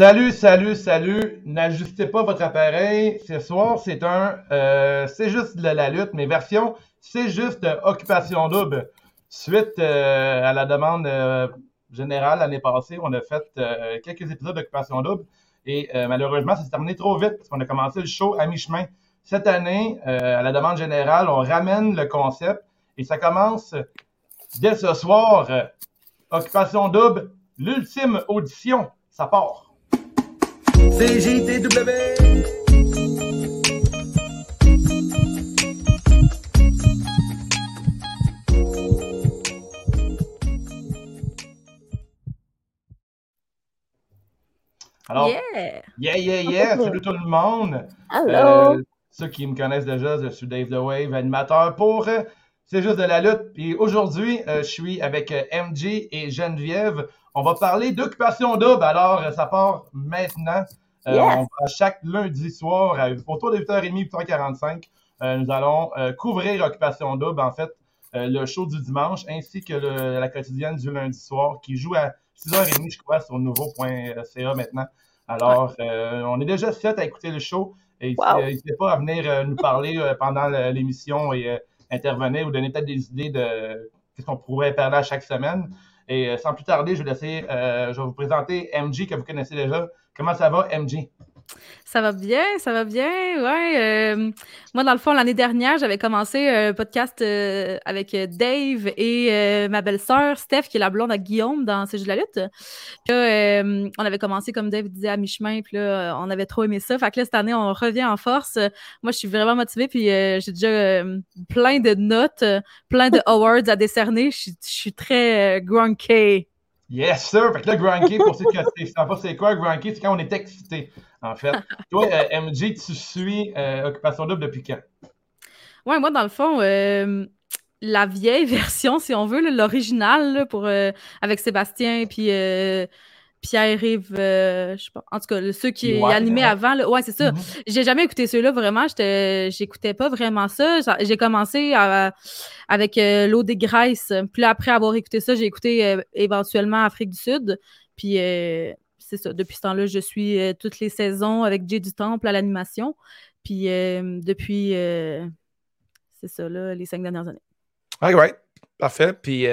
Salut, salut, salut. N'ajustez pas votre appareil. Ce soir, c'est un. Euh, c'est juste de la lutte, mais version, c'est juste Occupation Double. Suite euh, à la demande euh, générale l'année passée, on a fait quelques épisodes d'Occupation Double. Et malheureusement, ça s'est terminé trop vite parce qu'on a commencé le show à mi-chemin. Cette année, à la demande générale, on ramène le concept et ça commence dès ce soir. Occupation Double, l'ultime audition, ça part. CJTW. Alors, Yeah! yeah, yeah, yeah, salut tout le monde. Allô! Euh, ceux qui me connaissent déjà, je suis Dave The Wave, animateur pour euh, C'est juste de la lutte. Puis aujourd'hui, euh, je suis avec MJ et Geneviève. On va parler d'occupation double. Alors, euh, ça part maintenant. Euh, Yes! on va chaque lundi soir, à- autour de 8h30, 8h45, euh, nous allons euh, couvrir Occupation double, en fait, euh, le show du dimanche, ainsi que le- la quotidienne du lundi soir, qui joue à 6h30, je crois, sur nouveau.ca maintenant. Alors, euh, on est déjà set à écouter le show. Et Wow. n'hésitez pas à venir nous parler pendant l'émission et intervenir ou donner peut-être des idées de ce qu'on pourrait parler à chaque semaine. Et euh, sans plus tarder, je vais euh, je vais vous présenter MJ que vous connaissez déjà. Comment ça va, MJ? Ça va bien, ça va bien, ouais. euh, moi, dans le fond, l'année dernière, j'avais commencé un podcast euh, avec euh, Dave et euh, ma belle-sœur, Steph, qui est la blonde à Guillaume dans C'est juste la lutte. Euh, on avait commencé, comme Dave disait, à mi-chemin, puis là, euh, on avait trop aimé ça. Fait que là, cette année, on revient en force. Moi, je suis vraiment motivée, puis euh, j'ai déjà euh, plein de notes, euh, plein de awards à décerner. Je suis- très euh, grunky. Yes, sir! Fait que là, Granky, pour ceux qui ne savent pas c'est quoi, Granky, c'est quand on est excité, en fait. Toi, euh, MJ, tu suis euh, Occupation Double depuis quand? Ouais, moi, dans le fond, euh, la vieille version, si on veut, l'original, pour, euh, avec Sébastien, puis euh, Pierre-Yves, je sais pas, en tout cas, ceux qui Ouais, animaient ouais. avant, là, ouais, c'est ça. Mhm. J'ai jamais écouté ceux-là, vraiment, j'écoutais pas vraiment ça. J'a- J'ai commencé à- avec l'eau des graisses, puis là, après avoir écouté ça, j'ai écouté éventuellement Afrique du Sud, puis c'est ça, depuis ce temps-là, je suis euh, toutes les saisons avec Jay du Temple à l'animation, puis euh, depuis... euh, c'est ça, là, les cinq dernières années. All right. Parfait. Puis,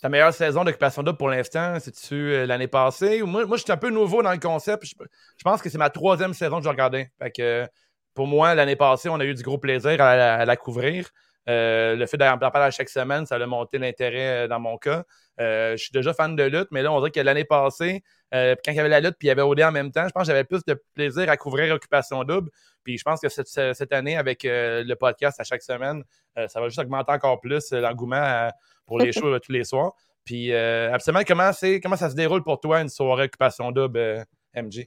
ta meilleure saison d'occupation double pour l'instant, c'est-tu l'année passée? Moi, moi je suis un peu nouveau dans le concept. Je, pense que c'est ma troisième saison que je regardais. Fait que, pour moi, l'année passée, on a eu du gros plaisir à, la- à la couvrir. Euh, le fait d'en parler à chaque semaine, ça a monté l'intérêt euh, dans mon cas. Euh, je suis déjà fan de lutte, mais là, on dirait que l'année passée, euh, quand il y avait la lutte puis il y avait OD en même temps, je pense que j'avais plus de plaisir à couvrir Occupation Double. Puis je pense que cette, cette année, avec le podcast à chaque semaine, ça va juste augmenter encore plus l'engouement pour les shows tous les soirs. Puis, absolument, comment, c'est, comment ça se déroule pour toi une soirée Occupation Double, MJ?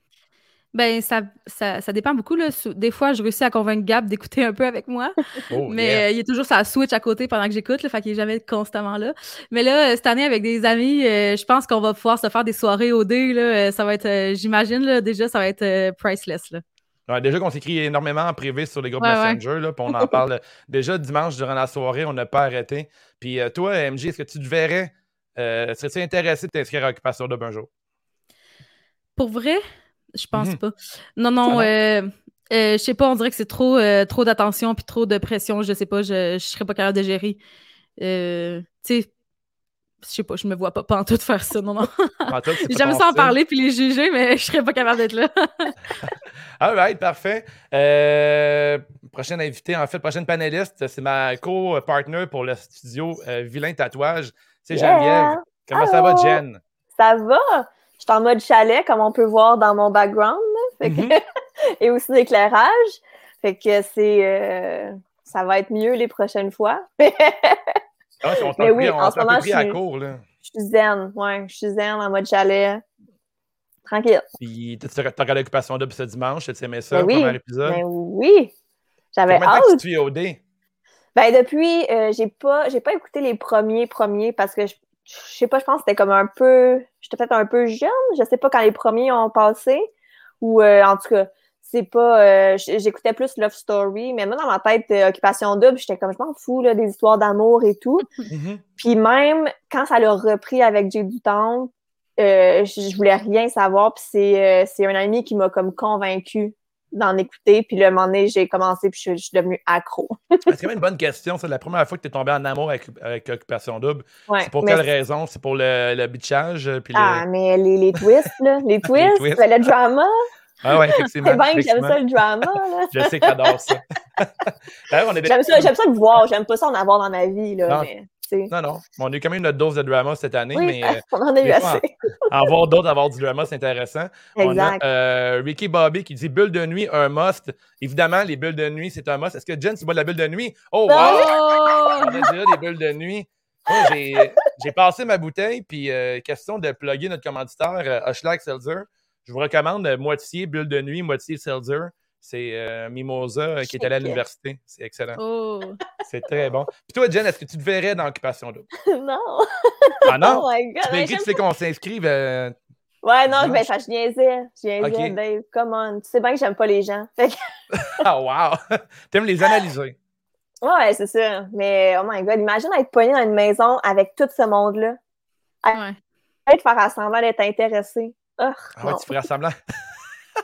Ben, ça, ça, ça dépend beaucoup. Là. Des fois, je réussis à convaincre Gab d'écouter un peu avec moi, Oh, mais yeah. euh, il est toujours sa switch à côté pendant que j'écoute, fait qu'il est jamais constamment là. Mais là, euh, cette année, avec des amis, euh, je pense qu'on va pouvoir se faire des soirées au dé. Là. Euh, Ça va être, euh, j'imagine, là, déjà, ça va être priceless. Là. Ouais, déjà qu'on s'écrit énormément en privé sur les groupes Ouais. Messenger, puis on en parle déjà dimanche durant la soirée, on n'a pas arrêté. Puis toi, MJ, est-ce que tu te verrais, serais-tu intéressé de t'inscrire à Occupation Double un jour? Pour vrai, je pense Mhm. pas. Non, non, euh, euh, je sais pas, on dirait que c'est trop, euh, trop d'attention puis trop de pression. Je sais pas, je, je serais pas capable de gérer. Euh, tu sais, je sais pas, je me vois pas, pas en tout faire ça, non, non. J'aime ça en parler puis les juger, mais je serais pas capable d'être là. All right, parfait. Euh, prochaine invitée, en fait, prochaine panéliste, c'est ma co-partner pour le studio euh, Vilain Tatouage. C'est Yeah! Geneviève. Comment ça va! Jen? Ça va? Je suis en mode chalet, comme on peut voir dans mon background, là. Fait que- Mhm. et aussi d'éclairage. Fait que c'est. euh, Ça va être mieux les prochaines fois. Ah, on Mais oui, pris, on en ce moment, pris à je suis- court, là. Je suis zen, ouais. Je suis zen en mode chalet. tranquille. Puis, tu as regardé l'occupation double ce dimanche, tu aimé ça, oui, premier épisode? Ben oui, j'avais Combien de temps hâte. que tu te suis au dé? Ben depuis, euh, j'ai pas, j'ai pas écouté les premiers premiers parce que je, je sais pas, je pense que c'était comme un peu, j'étais peut-être un peu jeune, je sais pas quand les premiers ont passé ou euh, en tout cas, c'est pas, euh, j'écoutais plus Love Story, mais moi dans ma tête, euh, Occupation Double, j'étais comme je m'en fous là, des histoires d'amour et tout. Mhm. Puis même quand ça l'a repris avec Jay Dutemps, euh, je, voulais rien savoir. Puis c'est, euh, c'est un ami qui m'a comme convaincu d'en écouter. Puis le moment donné, j'ai commencé puis je, je suis devenue accro. C'est quand même une bonne question. C'est la première fois que tu es tombé en amour avec, avec Occupation Double. Ouais, C'est pour quelle raison? C'est pour le, le bitchage? euh, Puis le- Ah, mais les, les twists, là, les twists, twists. ben, le drama, Ah ouais, effectivement. c'est bien que j'aime ça, le drama. Là. Je sais que t'adores ça. J'aime ça, j'aime ça le voir, j'aime pas ça en avoir dans ma vie, là, Non. mais, tu sais. Non, non. On a eu quand même notre dose de drama cette année, Oui, mais euh, on en a eu fois, assez. en voir d'autres, avoir du drama, c'est intéressant. Exact. On a euh, Ricky Bobby qui dit bulle de nuit, un must. Évidemment, les bulles de nuit, c'est un must. Est-ce que Jen, tu bois de la bulle de nuit? Oh, wow! On a déjà des bulles de nuit. J'ai- passé ma bouteille, puis euh, question de plugger notre commanditaire, euh, Hushlag Seltzer. Je vous recommande euh, moitié bulle de nuit, moitié Seltzer. C'est euh, Mimosa euh, qui est allé à l'université. C'est excellent. Oh! C'est très bon. Puis toi, Jen, est-ce que tu te verrais dans Occupation Double? non. Ah non? Oh my god. tu j'aime tu sais qu'on s'inscrive. euh, Ouais, non, Non, ben, je- ça, je niaisais. Je niaisais. Dave. Come on. Tu sais bien que j'aime pas les gens. Fait que- Ah, wow! T'aimes les analyser. Ouais, c'est ça. Mais, oh my god, imagine être pogné dans une maison avec tout ce monde-là. Ouais. Peut-être faire semblant d'être intéressé. Ah, Ah ouais, non. tu ferais semblant.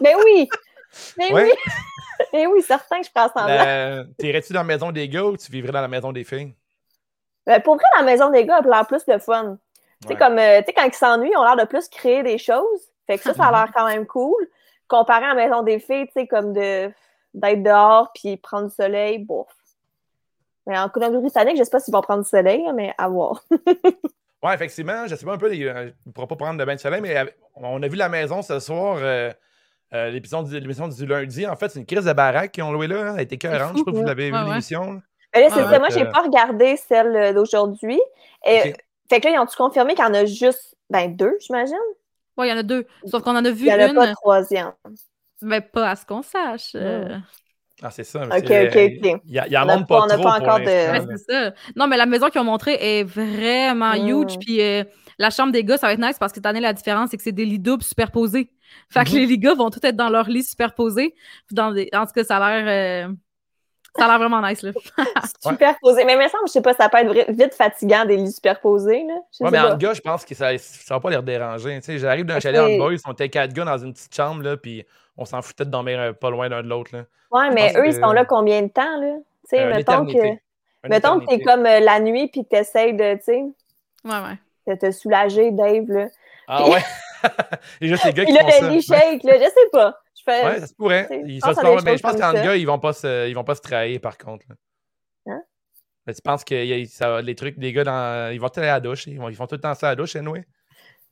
Ben oui! Ouais. oui! Ben oui, certain que je ferais semblant. Euh, T'irais-tu dans la maison des gars ou tu vivrais dans la maison des filles? Ben, pour vrai, la maison des gars a l'air plus de fun. Tu sais, comme, euh, tu sais, quand ils s'ennuient, ils ont l'air de plus créer des choses. Fait que ça, ça a l'air quand même cool. Comparé à la maison des filles, tu sais, comme de d'être dehors puis prendre du soleil, bof. Mais en Colombie-Britannique, je sais pas s'ils vont prendre du soleil, mais à voir. Ouais, effectivement, je sais pas un peu, euh, on ne pourra pas prendre de bain de soleil, mais on a vu la maison ce soir, euh, euh, l'épisode du, l'émission du lundi. En fait, c'est une crise de baraque qu'ils ont loué là. hein. Elle a été cohérente. Je sais pas si vous l'avez Ouais, vu ouais. l'émission. là. Mais là, c'est Ah, ça. Moi, j'ai euh, pas regardé celle euh, d'aujourd'hui. Et, Ok. Fait que là, ils ont-tu confirmé qu'il y en a juste ben, deux, j'imagine? Ouais, il y en a deux. Sauf qu'on en a vu Il y en a une, pas de troisième. mais pas à ce qu'on sache. euh. Ah, c'est ça. Ok, c'est- ok, ok. Il y, a- il y en On a pas- pas, on a trop pas pour encore de- c'est ça. Non, mais la maison qu'ils ont montrée est vraiment Mm. huge. Puis euh, la chambre des gars, ça va être nice parce que cette année, la différence, c'est que c'est des lits doubles superposés. Fait que Mhm. les lits gars vont tous être dans leur lit superposés. Dans des... En tout cas, ça a l'air. euh, Ça a l'air vraiment nice, là. Superposé. Mais il me semble, je sais pas, ça peut être vite fatigant des lits superposés. Là. Je Ouais, mais en gars, je pense que ça ne va pas les déranger. Tu sais, J'arrive d'un chalet Ok. en boys, on était quatre gars dans une petite chambre, là, puis on s'en foutait de dormir euh, pas loin l'un de l'autre. là. Ouais, mais eux, ils sont là combien de temps, là? Tu sais, Euh, mettons que. Une mettons que t'es comme euh, la nuit puis que t'essayes de, tu sais, Ouais, ouais. de te soulager, Dave, là. Ah ouais? Il a les gars qui là, font le lit shake, là, je sais pas. Je fais... Ouais, ça se pourrait. Ils se mais je pense qu'en gars, ils vont pas se, ils vont pas se trahir par contre. là. Hein? Mais tu penses que a- ça, les trucs des gars dans. Ils vont tout aller à la douche. Ils, vont, ils font tout le temps ça à la douche, anyway.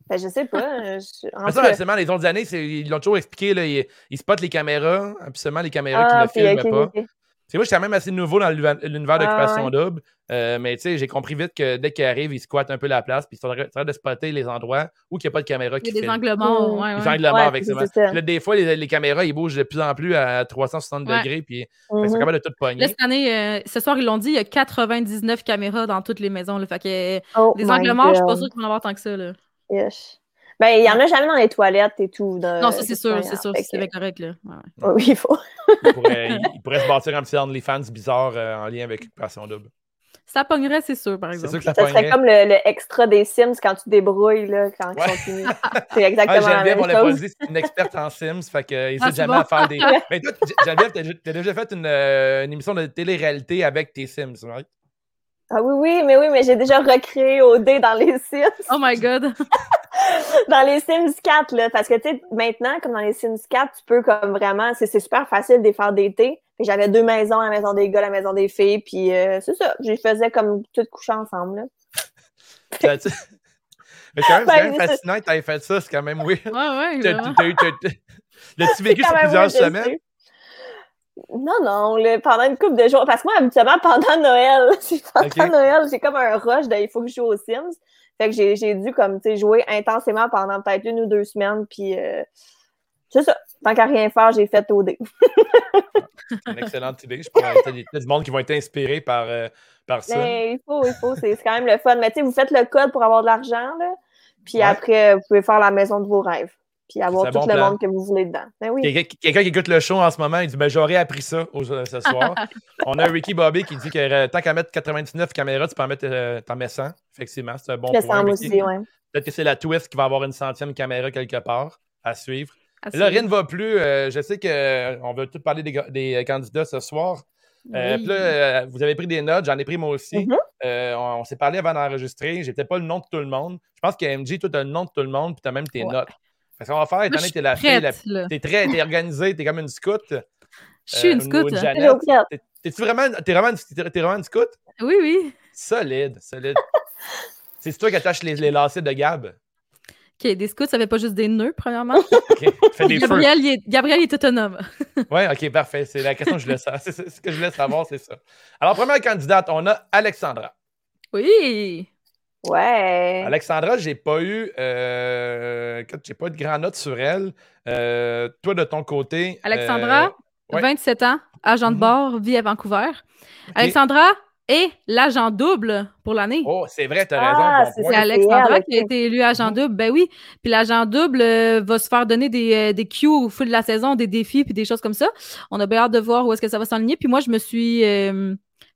Ben, je sais pas. euh, je- en Mais ça, les autres années, ils l'ont toujours expliqué. Là, ils, ils spotent les caméras, seulement les caméras ah, qui ne le filment pas. C'est moi, j'étais même assez nouveau dans l'univers Ah, d'occupation ouais. double. Euh, mais tu sais, j'ai compris vite que dès qu'ils arrivent, ils squattent un peu la place, puis ils sont en train de spotter les endroits où il n'y a pas de caméra Il qui y a des filme. angles morts. Ouais, Les ouais. angles morts, Ouais, ça. Là, des fois, les, les caméras, ils bougent de plus en plus à 360 Ouais. degrés, puis qu'ils sont capables de tout Là, pogner. cette année, euh, ce soir, ils l'ont dit, il y a 99 caméras dans toutes les maisons. Là, fait que euh, Oh des my angles morts, je suis pas God. sûre qu'il va en avoir tant que ça. Là. Yes. Ben, il y en a jamais dans les toilettes et tout. de- non, ça, c'est sûr, c'est sûr. C'est bien correct. Là. Ouais, ouais. Oui, il faut. Ils ils- ils pourraient se bâtir un petit OnlyFans bizarre euh, en lien avec Occupation double. Ça pognerait, c'est sûr, par C'est exemple. sûr que ça Ça serait comme le, le extra des Sims quand tu te débrouilles, là, quand ils Ouais. continuent. C'est Ah, exactement la Geneviève, même on l'a pas chose. dit, c'est une experte en Sims, fait que euh, Ah, n'hésite c'est jamais bon. à faire des. Mais toi, Geneviève, t'as t'as déjà fait une, euh, une émission de télé-réalité avec tes Sims, right? Ah oui, oui, mais oui, mais j'ai déjà recréé au dé dans les Sims. Oh my God! dans les Sims 4, là. Parce que, tu sais, maintenant, comme dans les Sims 4, tu peux comme vraiment, c'est super facile de les faire d'été. J'avais deux maisons, la maison des gars, la maison des filles, puis euh, c'est ça. Je les faisais comme toutes couchées ensemble, là. Tu- Mais quand même, c'est Ben, quand même c'est- fascinant que t'aies fait ça, c'est quand même weird. Ouais, ouais, L'as-tu vécu sur plusieurs semaines? Non, non, le- pendant une couple de jours. Parce que moi, habituellement, pendant Noël, pendant. Noël, j'ai comme un rush de il faut que je joue aux Sims. Fait que j'ai dû comme tu sais jouer intensément pendant peut-être une ou deux semaines. Puis euh, c'est ça. Tant qu'à rien faire, j'ai fait OD. Une excellente idée. Je pense qu'il y a du monde qui vont être inspirés par, euh, par ça. Mais il faut, il faut, c'est c'est quand même le fun. Mais tu sais, vous faites le code pour avoir de l'argent, là. Puis Ouais. après, vous pouvez faire la maison de vos rêves. Puis avoir tout bon le plan. monde que vous voulez dedans. Ben oui. Quelqu'un qui écoute le show en ce moment, il dit ben, J'aurais appris ça au- ce soir. On a Ricky Bobby qui dit que euh, tant qu'à mettre 99 caméras, tu peux en mettre euh, t'en mets 100. Effectivement, c'est un bon point. ouais. Peut-être que c'est la twist qui va avoir une centième caméra quelque part à suivre. Là, rien ne va plus. Euh, je sais qu'on va tout parler des, candidats ce soir. Oui. puis là, vous avez pris des notes, j'en ai pris moi aussi. Mhm. Euh, on on s'est parlé avant d'enregistrer. J'ai peut-être pas le nom de tout le monde. Je pense que MJ, toi, tu as le nom de tout le monde, puis tu as même tes Ouais. notes. Fait qu'on va faire, étant donné que t'es la fille, la- t'es très t'es organisée, t'es comme une scout. Je suis Euh, une scout. T'es- T'es-tu vraiment, t'es vraiment, une- t'es vraiment une scout? Oui, oui. Solide, solide. c'est toi qui attaches les, les lacets de Gab? OK, des scouts, ça fait pas juste des nœuds, premièrement. OK, Fais des feux. Gabriel, il est, Gabriel, il est autonome. Oui, OK, parfait. C'est la question que je. C'est c'est ce que je voulais savoir, c'est ça. Alors, première candidate, on a Alexandra. Oui. Ouais. Alexandra, j'ai pas eu. Euh, j'ai pas eu de grand note sur elle. Euh, toi, de ton côté. Alexandra, euh, ouais. 27 ans, agent de Mhm. bord, vit à Vancouver. Alexandra est l'agent double pour l'année. Oh, c'est vrai, t'as Ah, raison. bon c'est Alexandra qui a été élue agent Mhm. double. Ben oui. Puis l'agent double euh, va se faire donner des, des cues au fil de la saison, des défis puis des choses comme ça. On a bien hâte de voir où est-ce que ça va s'enligner. Puis moi, je me suis...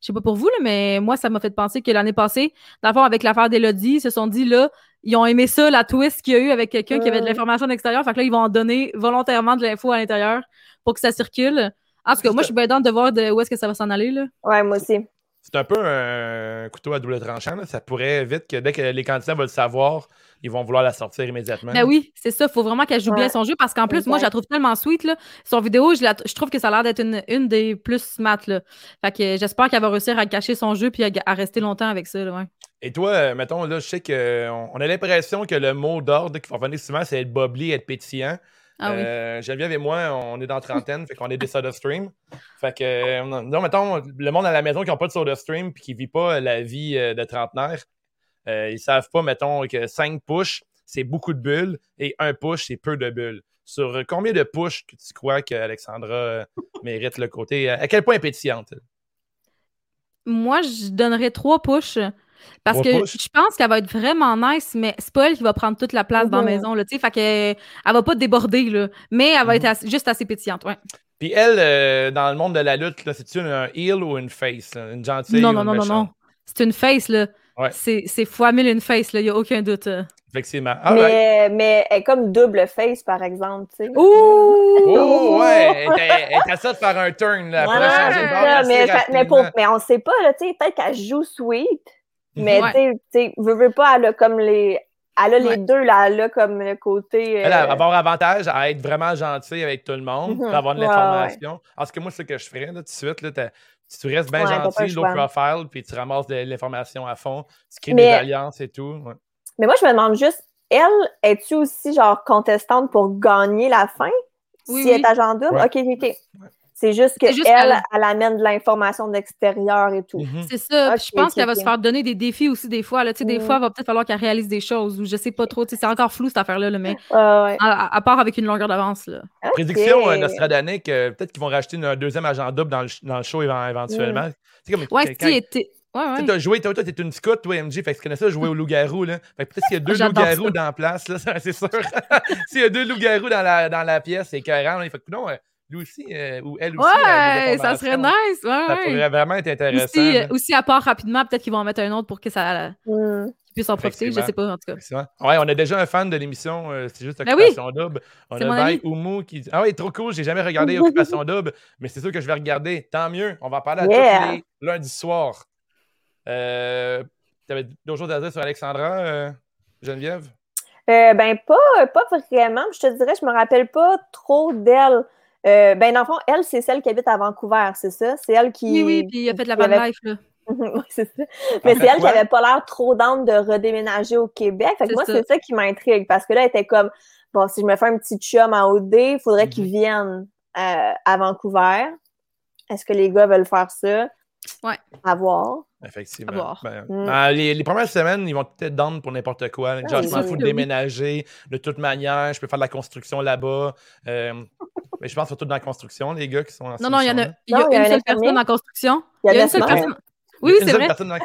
je sais pas pour vous, là, mais moi, ça m'a fait penser que l'année passée, dans le fond, avec l'affaire d'Elodie, ils se sont dit, là, ils ont aimé ça, la twist qu'il y a eu avec quelqu'un qui avait de l'information de l'extérieur. Fait que là, ils vont en donner volontairement de l'info à l'intérieur pour que ça circule. En tout cas, moi, je suis bien dans de voir de où est-ce que ça va s'en aller, là. Ouais, moi aussi. C'est un peu un couteau à double tranchant. là. Ça pourrait vite que dès que les candidats veulent le savoir, ils vont vouloir la sortir immédiatement. Ben oui, c'est ça. Il faut vraiment qu'elle joue bien son jeu parce qu'en plus, moi, je la trouve tellement sweet. Là. Son vidéo, je, la- je trouve que ça a l'air d'être une, une des plus smart. Là. Fait que j'espère qu'elle va réussir à cacher son jeu puis à, à rester longtemps avec ça. là, ouais. Et toi, euh, mettons, là, je sais qu'on on a l'impression que le mot d'ordre qui va revenir souvent, c'est être bubbly, être pétillant. Ah oui. Euh, Geneviève et moi, on est dans la trentaine, fait qu'on est des soda stream. Fait que, euh, non, mettons, le monde à la maison qui n'a pas de soda stream puis qui ne vit pas la vie euh, de trentenaire, euh, ils savent pas, mettons, que 5 push, c'est beaucoup de bulles et un push, c'est peu de bulles. Sur combien de push que tu crois qu'Alexandra euh, mérite le côté? À quel point elle est pétillante? Moi, je donnerais trois push. Parce que push? je pense qu'elle va être vraiment nice, mais c'est pas elle qui va prendre toute la place dans la Mhm. maison. Là, fait que, elle va pas déborder, là, mais elle va Mhm. être assez- juste assez pétillante. Ouais. Puis elle, euh, dans le monde de la lutte, là, c'est-tu un heel ou une face? Une gentille non, ou non, une non, non, non. C'est une face, là. Ouais. C'est c'est fois mille une face, là. Il n'y a aucun doute. euh. Effectivement. All right. mais, mais elle est comme double face, par exemple, tu sais. Ouh! Oh, ouais! Elle était à ça de faire un turn, là. Changer de bord là, mais, mais, pour, rapidement. mais on sait pas, là, tu sais, peut-être qu'elle joue sweet, mais Ouais. tu veut, veut pas, elle a comme les. Elle a Ouais. les deux, là, elle a comme le côté. Elle euh, va avoir avantage à être vraiment gentil avec tout le monde, Mhm. puis avoir de Ouais, l'information. Parce que moi, ce que je ferais, là, tout de suite. Là, t'as- tu restes bien Ouais, gentil, le low profile, puis tu ramasses de l'information à fond, tu crées Mais- des alliances et tout. ouais. Mais moi, je me demande juste, elle, es-tu aussi, genre, contestante pour gagner la fin? Oui, si oui. elle est agent double? Ouais. Ok, ok, ok. C'est juste que C'est juste elle, qu'elle- elle amène de l'information de l'extérieur et tout. Mhm. C'est ça. Je pense qu'elle va se faire donner des défis aussi des fois. Là. Tu sais, Des Mm. fois, il va peut-être falloir qu'elle réalise des choses ou je sais pas trop. Tu sais, C'est encore flou cette affaire-là, là, mais ouais. à, à part avec une longueur d'avance. là. Prédiction euh, Nostradanique, euh, peut-être qu'ils vont racheter une- un deuxième agent double dans le, dans le show évent- éventuellement. C'est comme Ouais, si, était- ouais, t'as joué, toi, toi, t'es une scout, toi, MJ, fait que tu connais ça, jouer au loup-garou, là. Fait que peut-être qu'il y a deux loups-garous ça. dans la place, là, ça, c'est sûr. S'il y a deux loups-garous dans la, dans la pièce, c'est écœurant, là. Fait que non, euh, lui aussi, euh, ou elle aussi. Ouais, ça serait nice. Ouais, Ça ouais. pourrait vraiment être intéressant. Aussi, euh, aussi, à part rapidement, peut-être qu'ils vont en mettre un autre pour que ça Hmm. qu'ils puissent en profiter. Je Effectivement. sais pas, en tout cas. Ouais, on a déjà un fan de l'émission, euh, c'est juste Ben oui. Occupation Double. On a ami. Oumu qui dit Ah oui, trop cool, j'ai jamais regardé Occupation Double, mais c'est sûr que je vais regarder. Tant mieux, on va en parler à Yeah. tous les lundis soirs. Euh, T'avais d'autres choses à dire sur Alexandra, euh, Geneviève? Euh, ben, pas, pas vraiment. Je te dirais, je me rappelle pas trop d'elle. Euh, ben, dans le fond, elle, c'est celle qui habite à Vancouver, c'est ça? C'est elle qui. Oui, oui, puis il a fait de la avait- life, là. Oui, c'est ça. Mais c'est elle qui avait pas l'air trop d'âme de redéménager au Québec. Fait que moi, c'est ça qui m'intrigue parce que là, elle était comme, bon, si je me fais un petit chum en OD, il faudrait qu'il Mhm. vienne euh, à Vancouver. Est-ce que les gars veulent faire ça? Ouais. À voir. Effectivement. À voir. Ben, Mm. ben, les, les premières semaines, ils vont peut-être down pour n'importe quoi. Genre, Ah, je m'en fous de déménager de toute manière. Je peux faire de la construction là-bas. Euh, mais je pense surtout dans la construction, les gars qui sont en Non, non, il y en a, il y a Non, il y a une un seule personne en construction. Il y a Il y a une seule personne. Oui, c'est vrai. dans-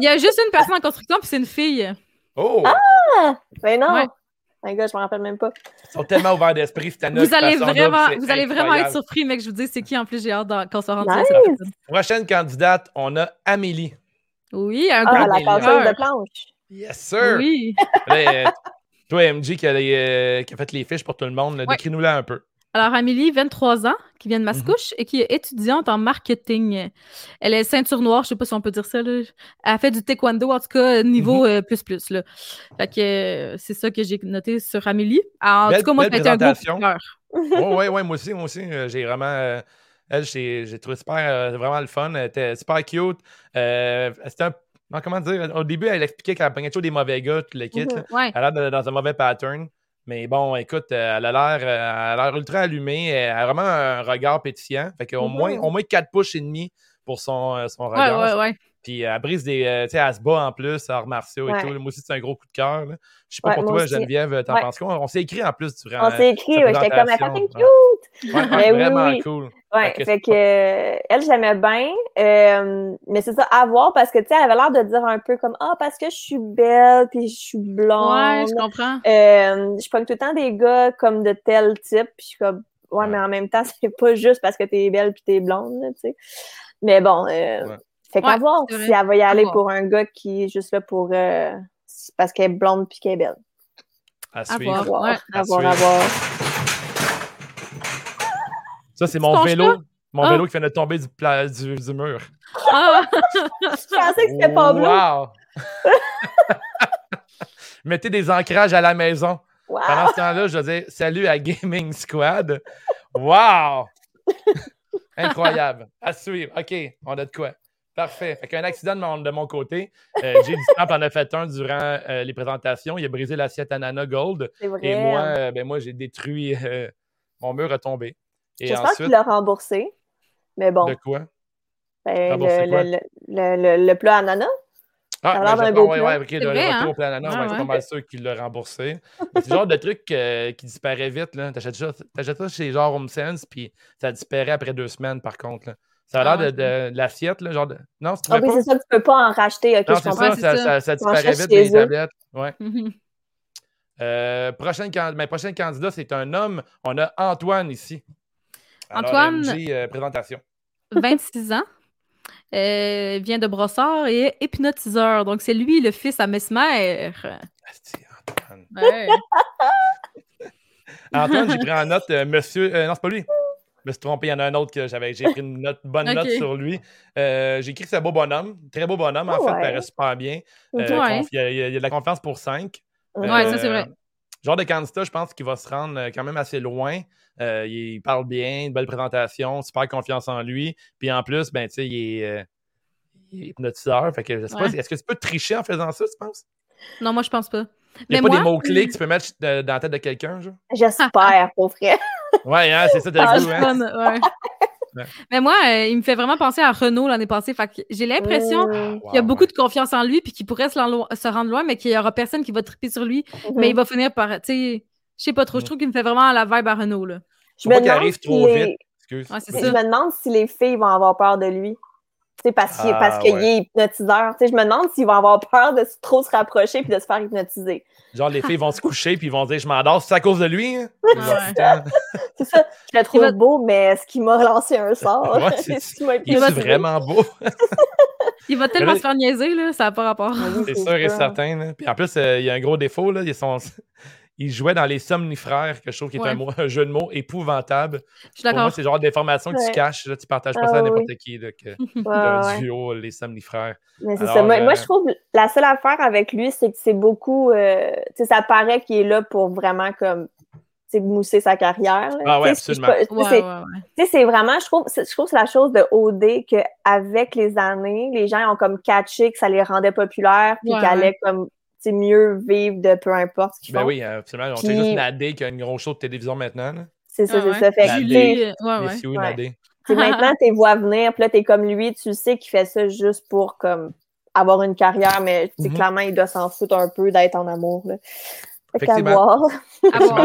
Il y a juste une personne en construction, puis c'est une fille. Oh! Ben non! Ouais. Un gars, je me rappelle même pas. Ils sont tellement ouverts d'esprit. cette année, Vous allez vraiment, vous allez vraiment être surpris, mec, je vous dis c'est qui en plus, j'ai hâte qu'on se rende Nice. Prochaine candidate, on a Amélie. Oui, un Ah, gros la de planche. Yes, sir! Oui. Là, euh, toi, MJ, qui a, les, euh, qui a fait les fiches pour tout le monde, Ouais. décris-nous-la un peu. Alors, Amélie, 23 ans, qui vient de Mhm. Mascouche et qui est étudiante en marketing. Elle est ceinture noire, je sais pas si on peut dire ça. Là. Elle fait du taekwondo, en tout cas, niveau Mhm. euh, plus plus. Là. Fait que euh, c'est ça que j'ai noté sur Amélie. Alors, en Belle- tout cas, moi, ça été un gros coup de cœur. Oh, ouais, ouais, moi aussi, moi aussi. euh, j'ai vraiment. elle, j'ai trouvé super, vraiment le fun. Elle était super cute. C'était un. non, comment dire? Au début, elle expliquait qu'elle prenait toujours des mauvais gars, tout le kit. Ouais. Elle a l'air de- dans un mauvais pattern. Mais bon, écoute, euh, elle a l'air, euh, elle a l'air ultra allumée. Elle a vraiment un regard pétillant. Fait qu'au moins, au moins 4 pouces et demi pour son, euh, son Ouais, regard. ouais, ouais. Puis elle brise des. euh, tu sais, elle se bat en plus, arts martiaux et Ouais. tout. Moi aussi, c'est un gros coup de cœur. là. Je sais pas Ouais, pour toi, aussi. Geneviève, t'en Ouais. penses quoi? On s'est écrit en plus durant. On s'est écrit, ouais, j'étais comme, elle fucking cute! Ouais, ouais, Mais oui, vraiment oui. cool. Ouais, Fait que fait c'est que, euh, elle, j'aimais bien. euh, mais c'est ça, à voir, parce que, tu sais, elle avait l'air de dire un peu comme, ah, parce que je suis belle, puis je suis Ouais, blonde. je comprends. Euh, je pogne tout le temps des gars comme de tel type, puis je suis comme, ouais, Ouais. mais en même temps, c'est pas juste parce que t'es belle puis t'es blonde, là, tu sais. Mais bon, euh, Ouais. Fait qu'à Ouais, voir si elle va y aller pour un gars qui est juste là pour, euh, parce qu'elle est blonde puis qu'elle est belle. À À suivre. À voir. Ouais. à À voir, suivre. voir. Ça, c'est mon vélo. pas? Mon Ah. vélo qui vient de tomber du, pla- du, du mur. Ah! Je pensais que c'était Pablo. Wow! Mettez des ancrages à la maison. Wow! Pendant ce temps-là, je dis salut à Gaming Squad. Wow! Incroyable. À suivre. OK, on a de quoi. Parfait. Fait qu'un accident de mon, de mon côté. Euh, J'ai du temps en a fait un durant euh, les présentations. Il a brisé l'assiette Anana Gold. C'est vrai. Et moi, euh, ben moi j'ai détruit. euh, mon mur a tombé. J'espère qu'il l'a remboursé. Mais bon, de quoi? ben, le, quoi? le, le, le, le plat ananas. Ah, ben, je- beau ouais, plat. ouais, ok, le, vrai, retour hein? au plan Anana, Ah, ouais, c'est pas mal sûr qu'il l'a remboursé. C'est le genre de truc euh, qui disparaît vite. là. T'achètes ça, t'achètes ça chez genre Home Sense, puis ça disparaît après deux semaines, par contre. là. Ça a l'air Ah, de, de- de l'assiette, là, genre de... Non, c'est Ah oui, c'est ça, tu peux pas en racheter. Ok, Non, je comprends. ça, Ouais, c'est ça, ça. ça, ça Tu disparaît vite des tablettes. Ouais. Mhm. Euh, prochaine, ben, prochain candidat, c'est un homme. On a Antoine ici. Alors, Antoine. MJ, euh, présentation. 26 ans. Euh, vient de Brossard et est hypnotiseur. Donc, c'est lui le fils à Mesmer. Asti, Antoine. Ouais. Antoine, j'ai pris en note euh, monsieur. euh, non, c'est pas lui. Je me suis trompé, il y en a un autre que j'avais. J'ai pris une note, bonne note sur lui. Euh, j'ai écrit que c'est un beau bonhomme. Très beau bonhomme, en Oh, fait. ouais. Il paraît super bien. Euh. Ouais. il, y a, il y a de la confiance pour 5. Ouais, ça, c'est vrai. Genre de candidat, je pense qu'il va se rendre euh, quand même assez loin. Euh, il parle bien, une belle présentation, super confiance en lui. Puis en plus, ben, tu sais, il est, euh, hypnotiseur. Fait que je sais pas, est-ce que tu peux tricher en faisant ça, tu penses? Non, moi, je pense pas. Il n'y a Mais pas moi- des mots-clés que tu peux mettre euh, dans la tête de quelqu'un, genre? J'espère, pour vrai. Ouais, hein, c'est ça de Ah, goût, hein? fun, ouais. Ouais. Mais moi, euh, il me fait vraiment penser à Renault l'année passée. Fait que j'ai l'impression qu'il y a Wow, beaucoup ouais. de confiance en lui puis qu'il pourrait se, rendre loin, mais qu'il y aura personne qui va triper sur lui. Mhm. Mais il va finir par, tu sais, je sais pas trop. Je Mm. trouve qu'il me fait vraiment la vibe à Renault, là. Je me demande arrive trop les- vite. Ouais, Je me demande si les filles vont avoir peur de lui. Parce qu'il Ah, parce qu'il ouais. est hypnotiseur. Tu sais, je me demande s'ils vont avoir peur de se- trop se rapprocher puis de se faire hypnotiser. Genre, les filles vont se coucher puis ils vont dire Je m'endors, c'est à cause de lui. hein? Ouais. C'est ça. Je le trouve va- beau, mais est-ce qu'il m'a relancé un sort? Ouais, qu'il m'a Il est vraiment beau? Il va tellement là- se faire niaiser, là, ça n'a pas rapport. C'est sûr et certain. là. Puis en plus, euh, il y a un gros défaut. Là. Il, son... il jouait dans les somnifères, que je trouve qui est Ouais. un, mot- un jeu de mots épouvantable. Je suis Pour moi, d'accord. c'est le genre d'informations que tu caches. Là, tu partages pas Ah, ça à oui. n'importe qui. Là, que... Ouais, d'un ouais. duo, les somnifères. Mais c'est ça. Moi, moi, euh, je trouve la seule affaire avec lui, c'est que c'est beaucoup. euh, ça paraît qu'il est là pour vraiment comme. tu sais, mousser sa carrière. là. Ah ouais, absolument. Ouais, c'est- ouais, ouais. tu sais, c'est vraiment, je trouve, je trouve que c'est la chose de OD qu'avec les années, les gens ont comme catché que ça les rendait populaires, puis Ouais, qu'ils ouais. allaient comme, sais, mieux vivre de peu importe ce qu'ils Ben font. oui, absolument. On sait juste Nadé qui a une grosse show de télévision maintenant. Là. C'est ça, Ah c'est ouais? ça. Fait. Nadé. Tu sais, maintenant, tes vois venir, puis là, t'es comme lui, tu sais qu'il fait ça juste pour comme avoir une carrière, mais Mhm. clairement, il doit s'en foutre un peu d'être en amour. Là. Fait qu'à Effectivement.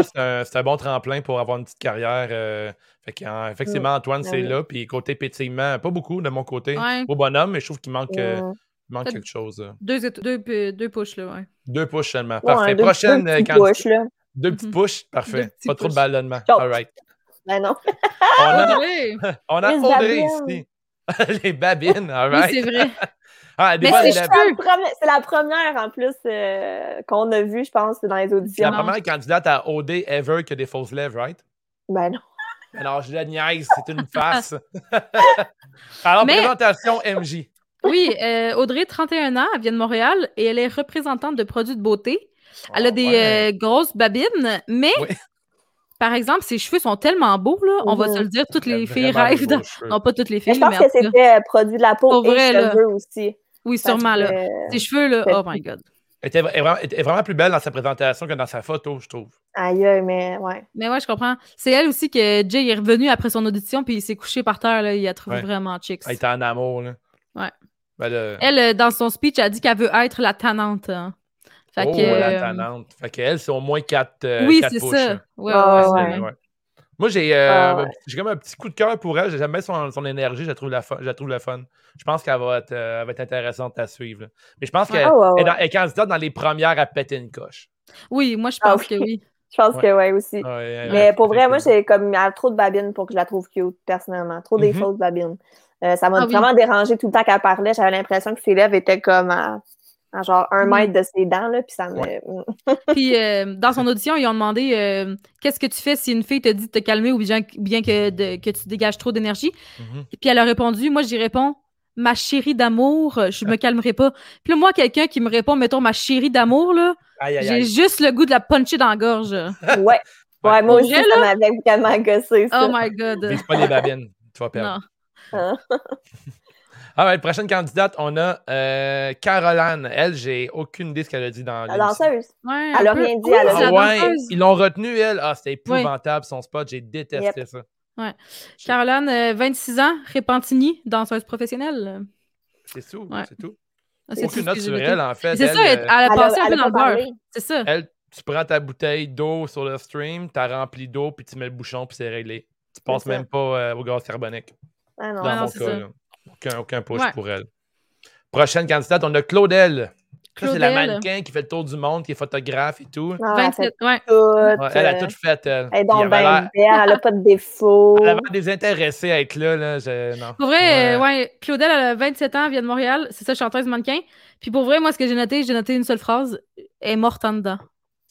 c'est un, c'est un bon tremplin pour avoir une petite carrière. euh, fait effectivement, Antoine, Ah c'est là. Puis côté pétillement, pas beaucoup de mon côté. Ouais. Au bonhomme, mais je trouve qu'il manque, euh, Mm. Il manque quelque chose. euh. Deux, deux, p- deux push, là, ouais. Deux push seulement. Ouais, Parfait. deux- Prochaine deux euh, petits candidate- push, là. Deux petits Mhm. push. Parfait. Deux petits Pas trop de ballonnement. All right. Ben non. On a, Audrey! on a Audrey ici. Les babines. All Oui, c'est vrai. Ah, des Mais bonnes c'est la première- la en plus, euh, qu'on a vue, je pense, dans les C'est la auditions. Non. première candidate à OD ever qui a des fausses lèvres, right? Ben non. Alors, je la niaise, c'est une farce. Alors, Mais- présentation MJ. Oui, euh, Audrey, 31 ans, elle vient de Montréal et elle est représentante de produits de beauté. Elle a des ouais. euh, grosses babines, mais Oui. par exemple, ses cheveux sont tellement beaux, là, on va se le dire, toutes les filles rêvent. dans-. Non, pas toutes les Mais filles, je pense mais que c'était euh, produit de la peau Pour et vrai, là. cheveux aussi. oui, Parce sûrement, là. Ses cheveux, là, oh my God. Elle était, est vraiment, elle est vraiment plus belle dans sa présentation que dans sa photo, je trouve. Aïe, mais ouais. Mais ouais, je comprends. C'est elle aussi que Jay est revenu après son audition, puis il s'est couché par terre, là, il a trouvé Ouais. vraiment chicks. Elle était en amour, là. Ben, Elle, euh, dans son speech, a dit qu'elle veut être la tannante. hein. Fait oh, que, la euh, tannante. Fait qu'elle, c'est au moins 4 oui, quatre c'est ça. hein. Ouais, ouais, ouais. ouais. Ouais. Moi, j'ai euh, comme un petit coup de cœur pour elle. J'aime bien son, son énergie. Je la trouve la fun. Je, la trouve le fun. je pense qu'elle va, être, euh, elle va être intéressante à suivre. là. Mais je pense qu'elle Ah, ouais, elle est ouais. dans- elle est candidate dans les premières à péter une coche. Oui, moi, je Ah, pense oui. que oui. Je pense Ouais. que ouais aussi. Ouais, ouais, Mais ouais, pour vrai, moi, j'ai comme elle a trop de babines pour que je la trouve cute, personnellement. Trop des Mhm. fausses babines. Euh, ça m'a Ah oui. vraiment dérangé tout le temps qu'elle parlait. J'avais l'impression que ses lèvres étaient comme à, à genre un Mhm. mètre de ses dents, là, puis ça me. Ouais. Puis euh, dans son audition, ils ont demandé euh, qu'est-ce que tu fais si une fille te dit de te calmer ou bien, bien que, de- que tu dégages trop d'énergie? Mhm. Puis elle a répondu, moi j'y réponds, ma chérie d'amour, je me calmerai pas. Puis là, moi, quelqu'un qui me répond, mettons, ma chérie d'amour, là, j'ai juste le goût de la puncher dans la gorge. Ouais. Ouais, moi aussi, ça m'avait vraiment gossé, ça. Oh my God. Vise pas les babines. Tu vas perdre. Non. Ah ouais, prochaine candidate, on a euh, Caroline. Elle, j'ai aucune idée de ce qu'elle a dit dans La danseuse. Ouais, Elle a rien dit, elle a Ah la ouais, danseuse. ils l'ont retenue, elle. Ah, c'était épouvantable son spot. J'ai détesté ça. Caroline, euh, 26 ans, Repentigny, danseuse professionnelle. C'est tout. Ouais. C'est tout. Ah, c'est tout Aucune note sur elle, en fait. C'est ça, elle, euh, elle a Elle passé un peu dans le beurre. C'est ça. elle, tu prends ta bouteille d'eau sur le stream, tu rempli d'eau, puis tu mets le bouchon, puis c'est réglé. Tu passes ça. même pas euh, au gaz carbonique. Ah non. Dans non, mon c'est cas, là. Aucun, aucun push Ouais. pour elle. Prochaine candidate, on a Claudel. Ça, c'est la Claudel. mannequin qui fait le tour du monde, qui est photographe et tout. Non, elle a fait 27, ouais. tout. Ouais, elle a tout fait, elle. Elle est Puis donc elle avait bien l'air- belle, elle a pas de défauts. elle avait l'air désintéressée à être là. là je- non. Pour vrai, Ouais. euh, ouais, Claudel, elle a 27 ans, elle vient de Montréal. C'est ça, chanteuse mannequin. Puis pour vrai, moi, ce que j'ai noté, j'ai noté une seule phrase. Elle est morte en dedans.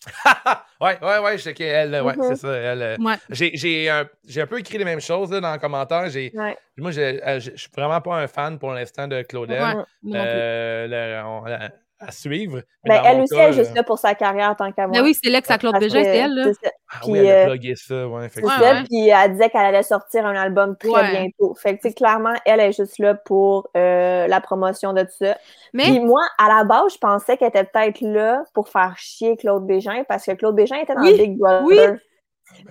ouais, ouais, ouais, je sais qu'elle, ouais, Mhm. c'est ça. Elle, euh, Ouais. j'ai, j'ai, un, j'ai un peu écrit les mêmes choses là, dans les commentaires. J'ai, Ouais. Moi, je euh, je je suis vraiment pas un fan pour l'instant de Claudel. Ouais, plus. Euh, le- on- à, à suivre. Mais Ben, elle aussi, cas, elle est juste euh, là pour sa carrière tant qu'à moi. Ben oui, c'est l'ex à Claude Parce Bégin, que- c'est elle, là. c'est ça. Ah Puis, oui, elle a euh, plugué ça, ouais, effectivement. Ouais, ça, ouais. puis elle disait qu'elle allait sortir un album très Ouais. bientôt. Fait que, tu sais, clairement, elle est juste là pour euh, la promotion de tout ça. Mais Puis moi, à la base, je pensais qu'elle était peut-être là pour faire chier Claude Bégin, parce que Claude Bégin était dans Oui, Big Brother. oui. Ben,